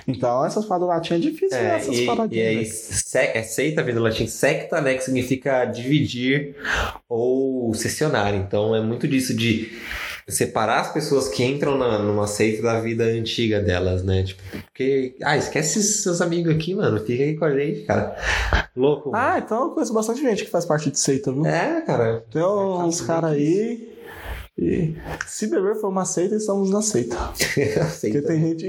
Então essas palavras do latim é difícil, né? É, Essas e, e paradinhas. se, é seita vem do latim secta, né? Que significa dividir ou seccionar. Então é muito disso de separar as pessoas que entram na, numa seita da vida antiga delas, né? Tipo, porque. Ah, esquece seus amigos aqui, mano. Fica aí com a gente, cara. Louco. mano. Ah, então eu conheço bastante gente que faz parte de seita, viu? É, cara. Tem uns É, caras aí. E se beber for uma seita, estamos na seita. Porque Seita. tem gente.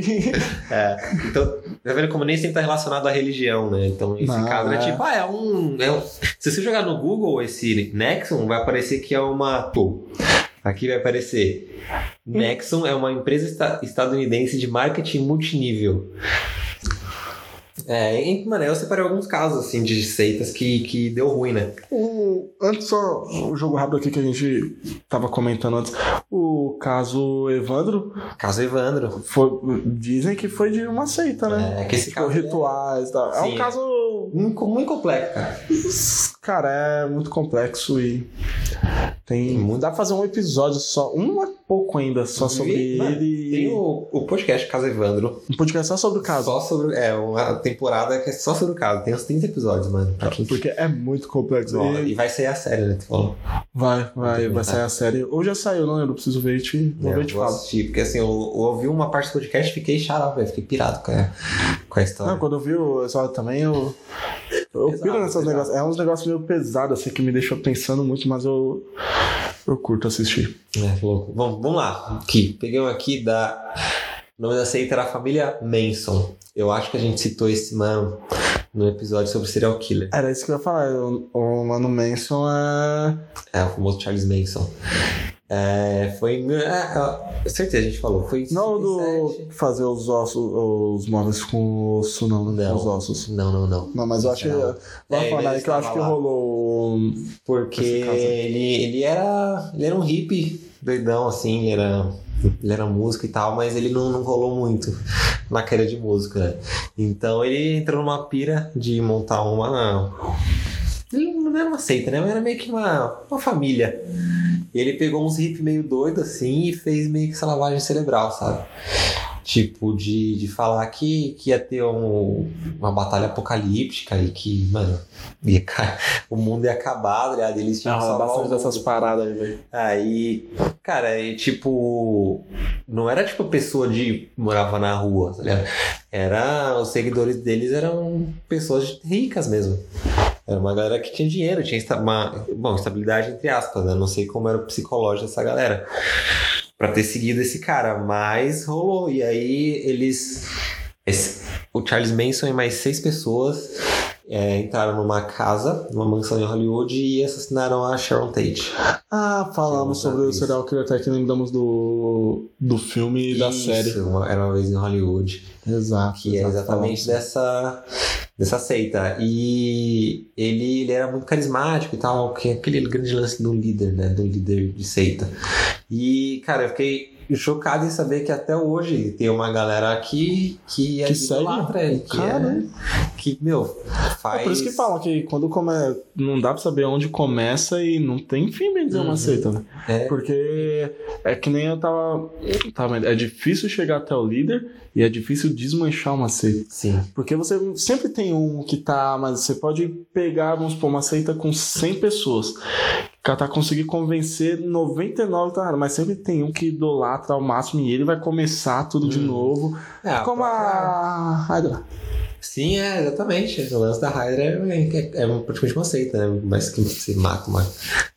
É, então, tá vendo como nem sempre tá relacionado à religião, né? Então, esse caso é. é. tipo, ah, é um, é um- Se você jogar no Google esse Nexon, vai aparecer que é uma. Pô, aqui vai aparecer. Nexon é uma empresa esta- estadunidense de marketing multinível. É, em, mano, eu separei alguns casos, assim, de seitas que, que deu ruim, né? O, antes, só o jogo rápido aqui que a gente tava comentando antes. O caso Evandro, Caso Evandro. foi, dizem que foi de uma seita, né? É, que esse Tipo, caso é- rituais e tal. É Sim. um caso. Muito, muito complexo, cara. Cara, é muito complexo e. Tem. Dá pra fazer um episódio só. Um é pouco ainda, só sobre Mano, ele. Tem o, o podcast Caso Evandro. Um podcast só sobre o caso. Só sobre. É, uma temporada que é só sobre o caso. Tem uns 30 episódios, mano. Quem Porque é muito complexo. E E vai ser a série, né? Tu falou. vai, vai, Entendi. vai sair a série. Ou já saiu, não lembro. Preciso ver te, vou É, ver te vou falo. assistir, porque assim, eu, eu ouvi uma parte do podcast e fiquei xarope, velho. Fiquei pirado com a, com a história. Não, quando eu vi o episódio também, eu. Eu Pesado, piro nesses negócios. É uns negócios meio pesados, assim, que me deixam pensando muito, mas eu. Eu curto assistir. É, louco. Vamos, vamos lá. Aqui. Peguei um aqui da. O nome da seita era a família Manson. Eu acho que a gente citou esse mano no episódio sobre serial killer. Era isso que eu ia falar. O, o Mano Manson é. É, o famoso Charles Manson. É, foi em. mil- É, é, certeza, a gente falou. Foi Não 57. do fazer os ossos, os móveis com osso, não, né? Não. Os ossos. Não, não, não. Não, mas eu acho que. Não. Vai É, falar ele que eu acho que rolou. Porque ele, ele era. Ele era um hippie doidão, assim, ele era. Ele era músico e tal, mas ele não, não rolou muito na carreira de música, né? Então ele entrou numa pira de montar uma. Ele não era uma seita, né? Mas era meio que uma, uma família. E ele pegou uns hippies meio doidos assim e fez meio que essa lavagem cerebral, sabe? Tipo, de, de falar que, que ia ter um- uma batalha apocalíptica e que, mano, ia, o mundo ia acabar, tá ligado? Eles tinham que Ah, bastante dessas paradas aí, velho. Aí, cara, e tipo, não era tipo pessoa de morava na rua, tá ligado? Era, os seguidores deles eram pessoas ricas mesmo. Era uma galera que tinha dinheiro, tinha uma, bom, estabilidade entre aspas, né? Não sei como era o psicológico dessa galera pra ter seguido esse cara, mas rolou. E aí eles. esse- o Charles Manson e mais seis pessoas é, entraram numa casa, numa mansão em Hollywood e assassinaram a Sharon Tate. Ah, falamos sobre o serial killer até que lembramos do, do filme e da série. uma- Era uma vez em Hollywood. Exato. Que é exatamente falamos. dessa, dessa seita. E ele, ele era muito carismático e tal, que é aquele grande lance do líder, né? Do líder de seita. E, cara, eu fiquei. Chocado em saber que até hoje tem uma galera aqui que é Que idolatra ele, que Cara. é, que, meu, faz... É por isso que falam que quando come... não dá pra saber onde começa e não tem fim bem dizer uma Uhum. seita, né? É. Porque é que nem eu tava, tava vendo, é difícil chegar até o líder e é difícil desmanchar uma seita. Sim. Porque você sempre tem um que tá, mas você pode pegar, vamos supor, uma seita com 100 pessoas. Que tá conseguir convencer 99, tá, mas sempre tem um que idolatra ao máximo e ele vai começar tudo de Hum. novo. É, como a Hydra. Sim, é, exatamente. O lance da Hydra é, é, é praticamente seita, né? Mas que você mata uma,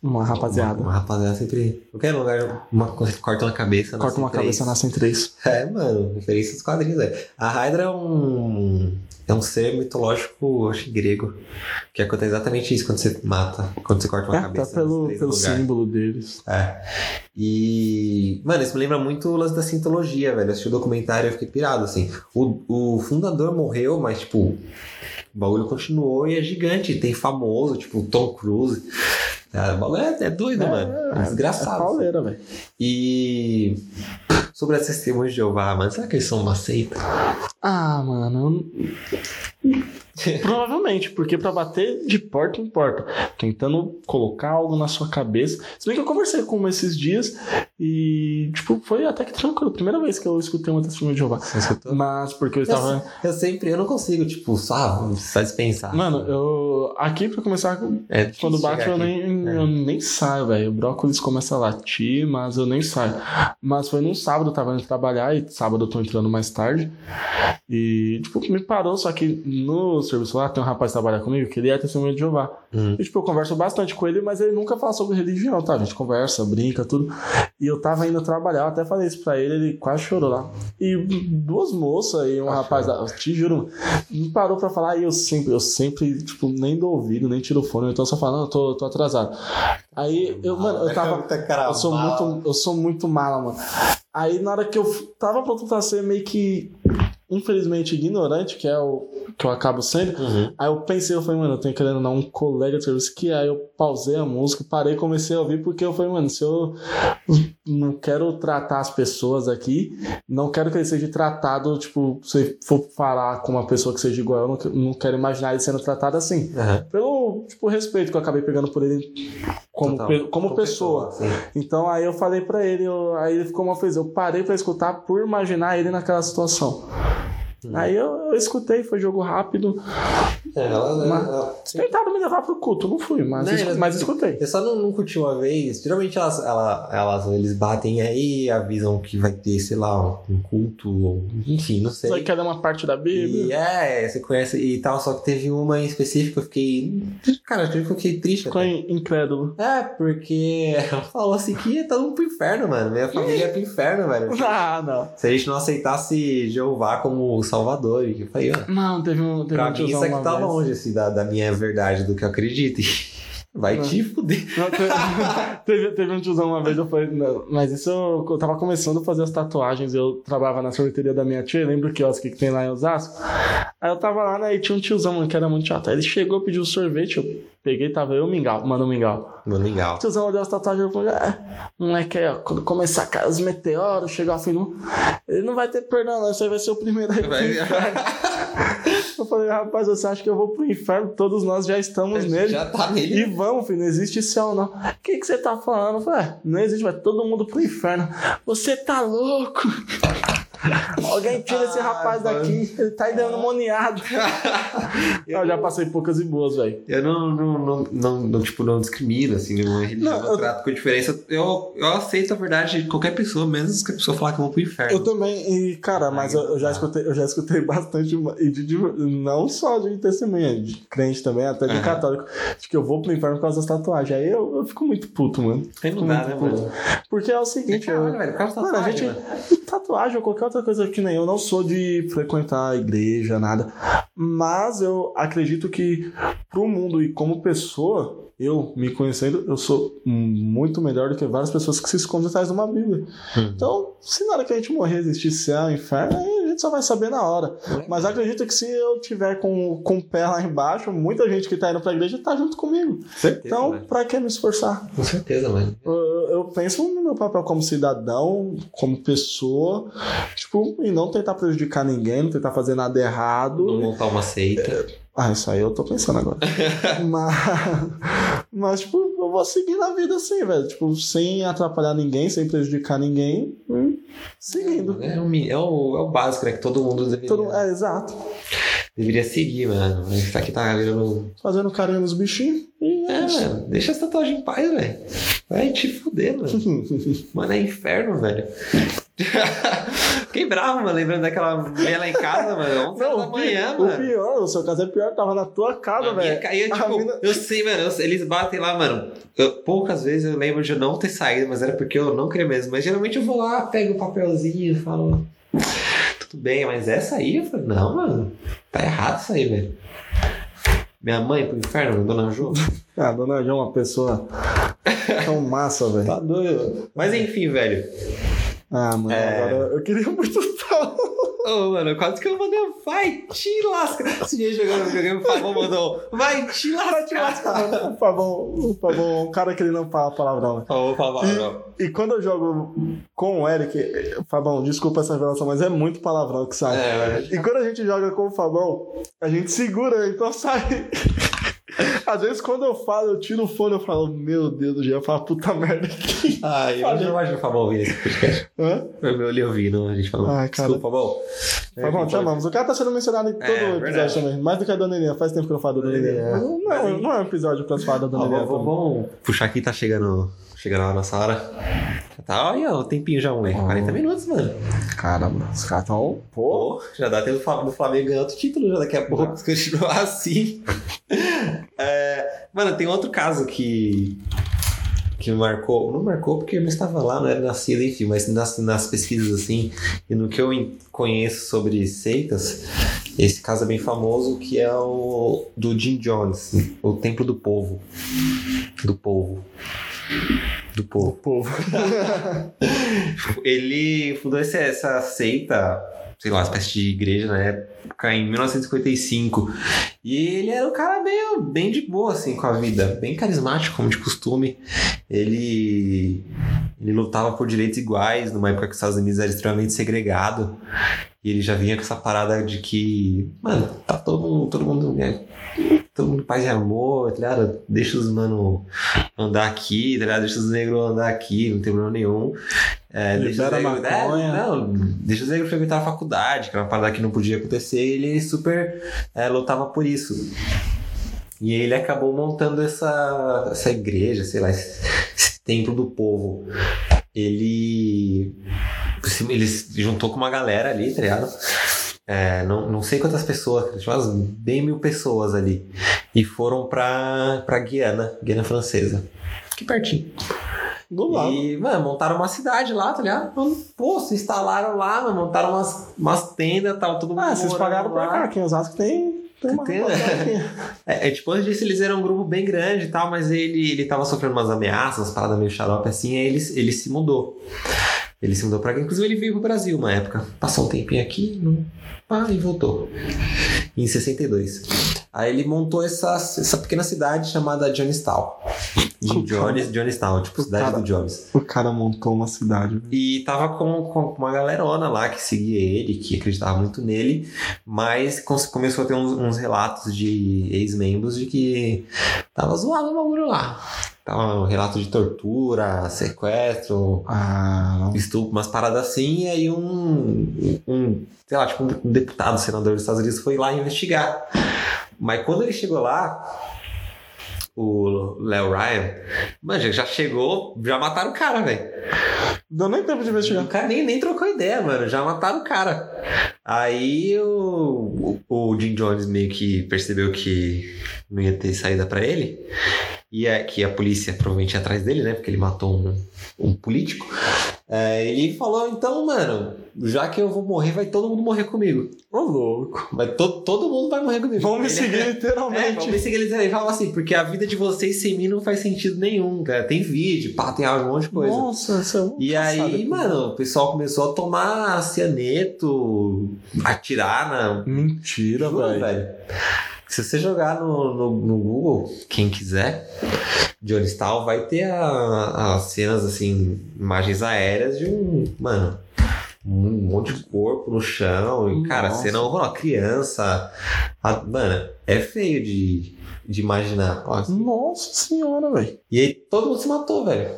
Uma rapaziada. Uma, uma rapaziada sempre. Qualquer lugar, uma, corta uma cabeça. Corta uma nasce três. cabeça, nascem três. É, mano, referência dos quadrinhos, é. A Hydra é um. É um ser mitológico, acho grego. Que acontece exatamente isso quando você mata, quando você corta uma É, tá cabeça. pelo, três pelo lugar. símbolo deles. É. E. Mano, isso me lembra muito o lance da sintologia, velho. Eu assisti o documentário e fiquei pirado, assim. O, o fundador morreu, mas, tipo, o bagulho continuou e é gigante. Tem famoso, tipo, Tom Cruise. É, é, é doido, mano. É É desgraçado. pauleira, velho. E. Sobre as testemunhas de Jeová, mano, será que eles são uma seita? Ah, mano. eu- Provavelmente, porque pra bater de porta em porta, tentando colocar algo na sua cabeça. Se bem que eu conversei com um esses dias e, tipo, foi até que tranquilo. Primeira vez que eu escutei uma testemunha de Jeová. Você escutou? Mas porque eu Eu, estava. eu sempre, eu não consigo, tipo, só, só dispensar. Mano, eu. Aqui pra começar, é quando bate eu nem, É. eu nem saio, velho. O brócolis começa a latir, mas eu nem saio. Mas foi num sábado, eu tava indo trabalhar e sábado eu tô entrando mais tarde. E, tipo, me parou, só que no serviço lá tem um rapaz que trabalha comigo que ele é testemunha de Jeová. Hum. E, tipo, eu converso bastante com ele, mas ele nunca fala sobre religião, tá? A gente conversa, brinca, tudo. E eu tava indo trabalhar, eu até falei isso pra ele, ele quase chorou lá. E duas moças e um Ah, rapaz, da- te juro, me parou pra falar e eu sempre, eu sempre, tipo, nem dou ouvido, nem tiro o fone, então só falo, não, eu tô, tô atrasado. Aí, eu, mano, eu tava. Eu sou muito, eu sou muito mala, mano. Aí na hora que eu tava pronto pra ser meio que, infelizmente, ignorante, que é o que eu acabo sendo, Uhum. Aí eu pensei, eu falei, mano, eu tenho querendo dar um colega de serviço que aí eu pausei a música, parei e comecei a ouvir, porque eu falei, mano, se eu não quero tratar as pessoas aqui, não quero que ele seja tratado, tipo, se for falar com uma pessoa que seja igual, eu não, não quero imaginar ele sendo tratado assim. Aham. Pelo, tipo, respeito que eu acabei pegando por ele como, Total. como pessoa. Então aí eu falei pra ele, eu- aí ele ficou uma vez, eu parei pra escutar por imaginar ele naquela situação. Aí eu, eu escutei, foi jogo rápido. É, ela, Mas- ela- Tentaram me levar pro culto, não fui, mas, mas- escutei. Eu só não, não curti uma vez. Geralmente elas, ela, elas, eles batem aí, avisam que vai ter, sei lá, um culto, enfim, não sei. Só que era uma parte da E Bíblia. é, você conhece e tal, só que teve uma em específico, eu fiquei. Cara, eu fiquei triste. Ficou incrédulo. É, porque ela falou assim que tá indo pro inferno, mano. Minha família é pro inferno, velho. Ah, não. Se a gente não aceitasse Jeová como Salvador, e eu falei, ó, Não, teve um, teve pra um mim isso aqui uma tá longe assim, da, da minha verdade, do que eu acredito. Vai Não. te fuder. Não, te- teve, teve um tiozão uma vez, eu falei, não, mas isso eu, eu tava começando a fazer as tatuagens, eu trabalhava na sorveteria da minha tia, lembra o quiosque que tem lá em Osasco? Aí eu tava lá, né, e tinha um tiozão, mano, que era muito chato. Aí ele chegou, pediu sorvete, eu peguei, tava eu, mingau, mano, mingau. Mano, legal. O tiozão olhou as tatuagens e falou: É, moleque, aí, ó, quando começar a os meteoros, chegar ao fim. Ele não vai ter perdão, não. Você vai ser o primeiro aí Vai-. Eu falei, rapaz, você acha que eu vou pro inferno? Todos nós já estamos nele. Já tá E nele. vamos, filho, não existe céu, não. O que, que você tá falando? Eu falei, "É, não existe, vai todo mundo pro inferno. Você tá louco? Alguém tira esse rapaz mano. daqui, ele tá endemoniado. Eu já passei poucas e boas, velho. Eu não, não, não, não, não, tipo, não discrimino, assim, nenhuma religião. Não, eu, eu- trato com diferença. Eu, eu aceito a verdade de qualquer pessoa, mesmo que a pessoa falar que eu vou pro inferno. Eu também, e cara, mas eu, eu já escutei, eu já escutei bastante, e de, de- não só de testemunha, de crente também, até de católico, de que eu vou pro inferno por causa das tatuagens. Aí eu, eu fico muito puto, mano. Não dá, muito né, puto. mano? Porque é o seguinte, eu, Caralho, velho, por causa da Mano, a tatuagem, gente. mano. Tatuagem ou qualquer outra coisa que nem eu, não sou de frequentar a igreja, nada. Mas eu acredito que pro mundo e como pessoa, eu me conhecendo, eu sou muito melhor do que várias pessoas que se escondem atrás de uma Bíblia. Hum. Então, se na hora que a gente morrer existir céu, inferno, aí gente só vai saber na hora. É. Mas acredito que se eu tiver com, com o pé lá embaixo, muita gente que tá indo pra igreja tá junto comigo. certeza, Então, pra que me esforçar? Com certeza, mano. Eu, eu penso no meu papel como cidadão, como pessoa, tipo, e não tentar prejudicar ninguém, não tentar fazer nada errado. Não montar uma seita. Ah, isso aí eu tô pensando agora. mas, mas, tipo, eu vou seguir na vida assim, velho. Tipo, sem atrapalhar ninguém, sem prejudicar ninguém. hum, seguindo. É o, mi- é o, é o básico, né? Que todo mundo deveria, Todo- é, exato. deveria seguir, mano. A gente tá aqui tá virando. Fazendo carinho nos bichinhos. E é É, mano, deixa essa tatuagem em paz, velho. Vai te fuder, mano. Mano, é inferno, velho. Fiquei bravo, mano, lembrando daquela mulher lá em casa, mano. 11 horas da o manhã, o mano. pior, o seu caso é pior, tava na tua casa, velho. tipo, mina- eu sei, mano, eu- eles batem lá, mano. Eu- poucas vezes eu lembro de eu não ter saído, mas era porque eu não queria mesmo. Mas geralmente eu vou lá, pego o papelzinho e falo, tudo bem, mas essa aí, eu falei, não, mano, tá errado isso aí, velho. Minha mãe pro inferno, dona Jo. Ah, dona João é uma pessoa tão massa, velho. Tá doido. Mas enfim, velho. Ah, mano, É. agora eu queria muito estar. Ô, mano, quase que eu mandei um vai te lasca. Esse dia jogando videogame, o Fabão mandou vai te lasca. O Pavão, o é um cara que ele não fala palavrão, né? Ô, Fabão, não. E quando eu jogo com o Eric, Fabão, desculpa essa revelação, mas é muito palavrão que sai. É, mano. E quando a gente joga com o Fabão, a gente segura, então sai. Às vezes quando eu falo, eu tiro o fone e falo, meu Deus do céu, eu falo puta merda aqui. Ai, eu não imagino o Fabão ouvir esse podcast. Hã? Foi meu ele ouvindo, a gente falou. Ai, cara. Desculpa, Fabão. Fabão, te amamos. O cara tá sendo mencionado em todo É, episódio verdade. também. Mais do que a Dona Helena. Faz tempo que eu não falo da Dona É. Helena. Não, não, não é um episódio pra falar da Dona Helena. vamos, vamos puxar aqui, tá chegando, chegando a nossa hora. Tá, olha, o tempinho já, moleque. Ó. 40 minutos, mano. Caramba, os caras tão. Pô. Pô, já dá tempo do Flamengo ganhar outro título já daqui a pouco, se continuar assim. É, mano, tem outro caso que. Que marcou. Não marcou porque eu não estava lá, não era nascido, enfim, mas nas, nas pesquisas assim, e no que eu conheço sobre seitas, esse caso é bem famoso, que é o do Jim Jones, o Templo do Povo. Do Povo. Do Povo. povo. Ele fundou esse- essa seita, sei lá, espécie de igreja na época, em 1955. E ele era um cara meio bem de boa, assim, com a vida. Bem carismático, como de costume. Ele, ele lutava por direitos iguais, numa época que os Estados Unidos era extremamente segregado. E ele já vinha com essa parada de que, mano, tá todo mundo, todo mundo, né? Todo mundo paz e amor, tá ligado? Deixa os mano andar aqui, tá ligado? Deixa os negros andar aqui, não tem problema nenhum. É, deixa os Libera negros, maconha. é, não, deixa os negros frequentar a faculdade, que era uma parada que não podia acontecer, e ele super é, lutava por isso. E ele acabou montando essa, essa igreja, sei lá, esse, esse templo do povo. Ele, ele se juntou com uma galera ali, tá ligado? É, não, não sei quantas pessoas, tinha umas bem mil pessoas ali. E foram pra, pra Guiana, Guiana Francesa. Que pertinho. Do lado. E, mano, montaram uma cidade lá, tá ligado? Mano, Pô, se instalaram lá, mano, montaram umas, umas tendas, tava todo mundo Ah, vocês pagaram pra lá. cá. Aqui em Osasco tem. Tem uma. Tem, né? É, é, tipo, antes disso eles eram um grupo bem grande e tal, mas ele, ele tava sofrendo umas ameaças, umas paradas meio xarope assim, aí ele, ele se mudou. Ele se mudou pra cá, inclusive ele veio pro Brasil uma época. Passou um tempinho aqui, não, pá, e voltou. Em 62. Aí ele montou essa, essa pequena cidade chamada Johnstown. De Jones, Johnstown, tipo cidade cara- do Jones. O cara montou uma cidade. E tava com, com uma galerona lá que seguia ele, que acreditava muito nele, mas começou a ter uns, uns relatos de ex-membros de que tava zoado o bagulho lá. Tava um relato de tortura, sequestro, Ah, estupro, umas paradas assim, e aí um, um sei lá, tipo um deputado, senador dos Estados Unidos foi lá investigar. Mas quando ele chegou lá, o Léo Ryan, mano, já chegou, já mataram o cara, velho. Deu nem tempo de investigar. O cara nem, nem trocou ideia, mano. Já mataram o cara. Aí o, o, o Jim Jones meio que percebeu que não ia ter saída pra ele. E é que a polícia provavelmente ia atrás dele, né? Porque ele matou um, um político. É, ele falou, então, mano, já que eu vou morrer, vai todo mundo morrer comigo. Ô, louco. Vai to, todo mundo vai morrer comigo. Vão me Ele- seguir É, literalmente. vamos ver se ele fala assim, porque a vida de vocês sem mim não faz sentido nenhum, cara. Tem vídeo, pá, tem um monte de coisa. Nossa, isso é um E aí, mano, o pessoal começou a tomar cianeto, atirar na. Mentira, Juro, velho. velho. Se você jogar no, no, no Google, quem quiser, Johnny Stahl, vai ter as cenas, assim, imagens aéreas de um. Mano. Um monte de corpo no chão. E, cara, Nossa. cena horrorosa. Criança. a- mano, é feio de, de imaginar. Ó, Nossa senhora, velho. e aí todo mundo se matou, velho.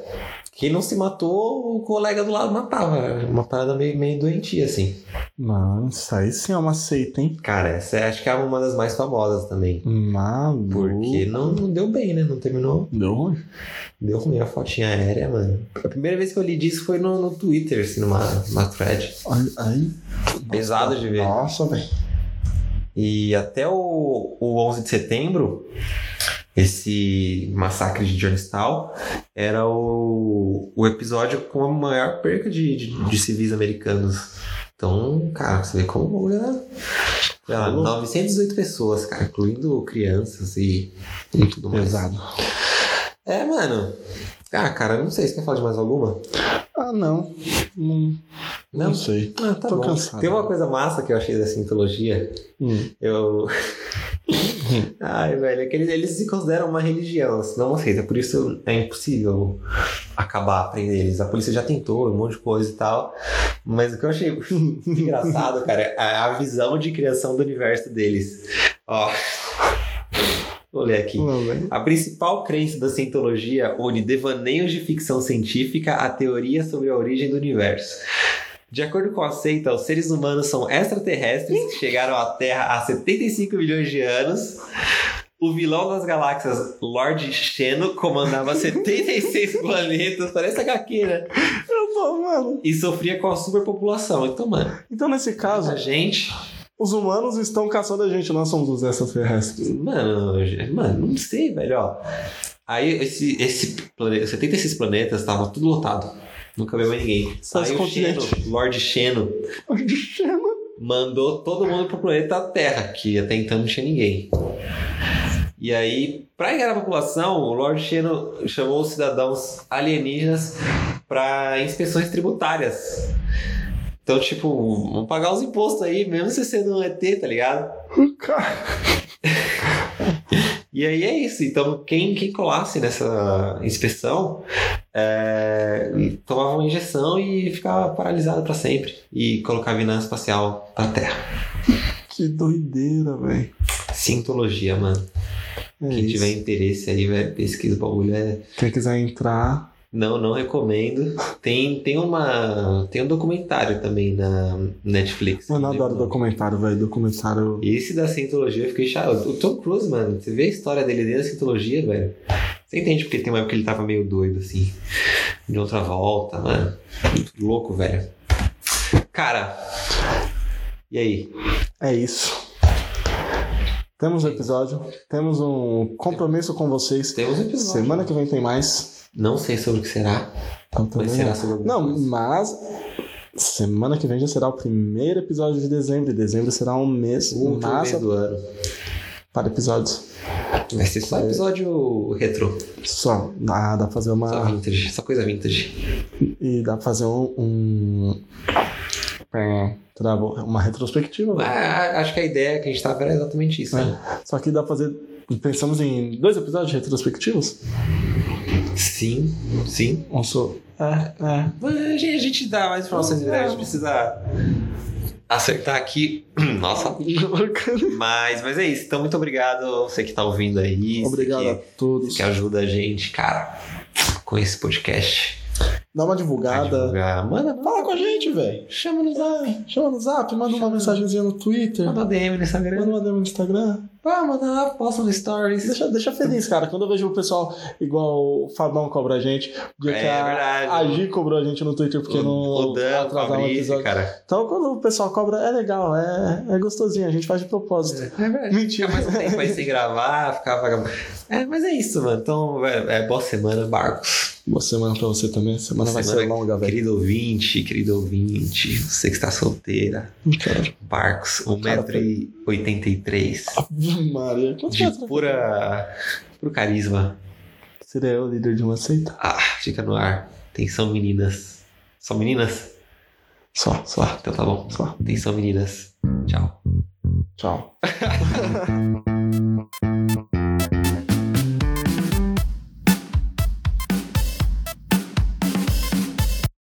Quem não se matou, o colega do lado matava. Uma parada meio, meio doentia, assim. Mano, isso aí sim é uma seita, hein? Cara, essa é- acho que é uma das mais famosas também. Maluco. Porque não, não deu bem, né? Não terminou. Deu ruim. Deu ruim a fotinha aérea, mano. A primeira vez que eu li disso foi no, no Twitter, assim, numa, numa thread. Aí. aí- Pesado de ver. Nossa, velho. E até o, o 11 de setembro, esse massacre de Johnstown era o, o episódio com a maior perca de, de, de civis americanos. Então, cara, você vê como o bagulho era. lá, Falou. 918 pessoas, cara, incluindo crianças e, e tudo mais. Pesado. É, mano. Ah, cara, não sei, você quer falar de mais alguma? Ah, não. Não, não sei. Ah, tá Tô bom. cansado. Tem uma coisa massa que eu achei da Scientologia. Hum. Eu. Ai, velho, é que eles, eles se consideram uma religião, não uma seita, por isso é impossível acabar prender eles. A polícia já tentou, um monte de coisa e tal. Mas o que eu achei engraçado, cara, é a visão de criação do universo deles. Ó. Vou ler aqui. A principal crença da Cientologia une devaneios de ficção científica a teoria sobre a origem do universo. De acordo com a seita, os seres humanos são extraterrestres que chegaram à Terra há 75 milhões de anos. O vilão das galáxias, Lord Xeno, comandava 76 planetas, parece HQ, né? Eu tô, mano. E sofria com a superpopulação. Então, mano, Então, nesse caso, a gente. os humanos estão caçando a gente, nós somos os extraterrestres. Mano, mano, não sei, velho, ó. Aí esse, esse planeta, 76 planetas estavam tudo lotado. Nunca veio mais ninguém. Só Aí o Xeno, continente. Lord Xeno, mandou todo mundo pro planeta Terra, que até então não tinha ninguém. E aí, para enganar a população, o Lord Xeno chamou os cidadãos alienígenas para inspeções tributárias. Então, tipo, vamos pagar os impostos aí, mesmo você sendo um ET, tá ligado? E aí é isso. Então, quem, quem colasse nessa inspeção é, tomava uma injeção e ficava paralisado para sempre. E colocava nave espacial pra Terra. que doideira, velho. Cientologia, mano. É Quem isso. tiver interesse aí, velho, pesquisa o bagulho. É... Quem quiser entrar, Não, não recomendo. Tem, tem, uma, tem um documentário também na Netflix. mano, eu Não adoro documentário, velho. Documentário. Esse da Cientologia eu fiquei chato. O Tom Cruise, mano, você vê a história dele dentro da Cientologia, velho. Você entende porque tem uma época que ele tava meio doido, assim. De outra volta, mano. Muito louco, velho. Cara. E aí? É isso. Temos um episódio, temos um compromisso com vocês. Temos um episódio. Semana que vem tem mais. Não sei sobre o que será. Eu Mas será não. sobre Não, coisa. mas semana que vem já será o primeiro episódio de dezembro. E dezembro será um mês O último massa mês do ano. Para episódios. Vai ser só episódio retro. Só, dá, dá pra fazer Só uma. vintage. Só coisa vintage. E dá pra fazer um. um é, uma retrospectiva. Ah, acho que a ideia que a gente tava era exatamente isso, É. né? Só que dá pra fazer. Pensamos em dois episódios retrospectivos? Sim, sim. Um só. É, é. A gente, dá mais informações, né? a gente precisa acertar aqui. Nossa. Mas, mas é isso. Então, muito obrigado você que tá ouvindo aí. Obrigado a Que, todos. que ajuda a gente, cara, com esse podcast. Dá uma a divulgada. Manda, Fala com a gente, velho. Chama no zap. Chama no zap, manda uma Chama. mensagenzinha no Twitter. Manda DM no Manda Instagram. uma DM no Instagram. Ah, manda lá, posta no Stories. Deixa, deixa feliz, cara. Quando eu vejo o pessoal igual o Fabão cobra a gente, o É que a, verdade. a Gi cobrou a gente no Twitter porque não o Dan, o atrasar um Fabrício, episódio. cara. Então quando o pessoal cobra, é legal, é, é gostosinho, a gente faz de propósito. É verdade. Mentira. Ficar mais um tempo aí sem gravar, ficar vagabundo. É, mas é isso, mano. Então, é, é boa semana, Barcos. Boa semana pra você também. Semana vai ser longa, velho. Querido ouvinte, querido ouvinte, você que está solteira. Cara, Barcos, Cara, 1,83m. Maria. Quanto De metros? pura, puro carisma. Seria eu o líder de uma seita? Ah, fica no ar. Atenção, meninas. São meninas? Só, só. Então tá bom. Só. Atenção, meninas. Tchau. Tchau.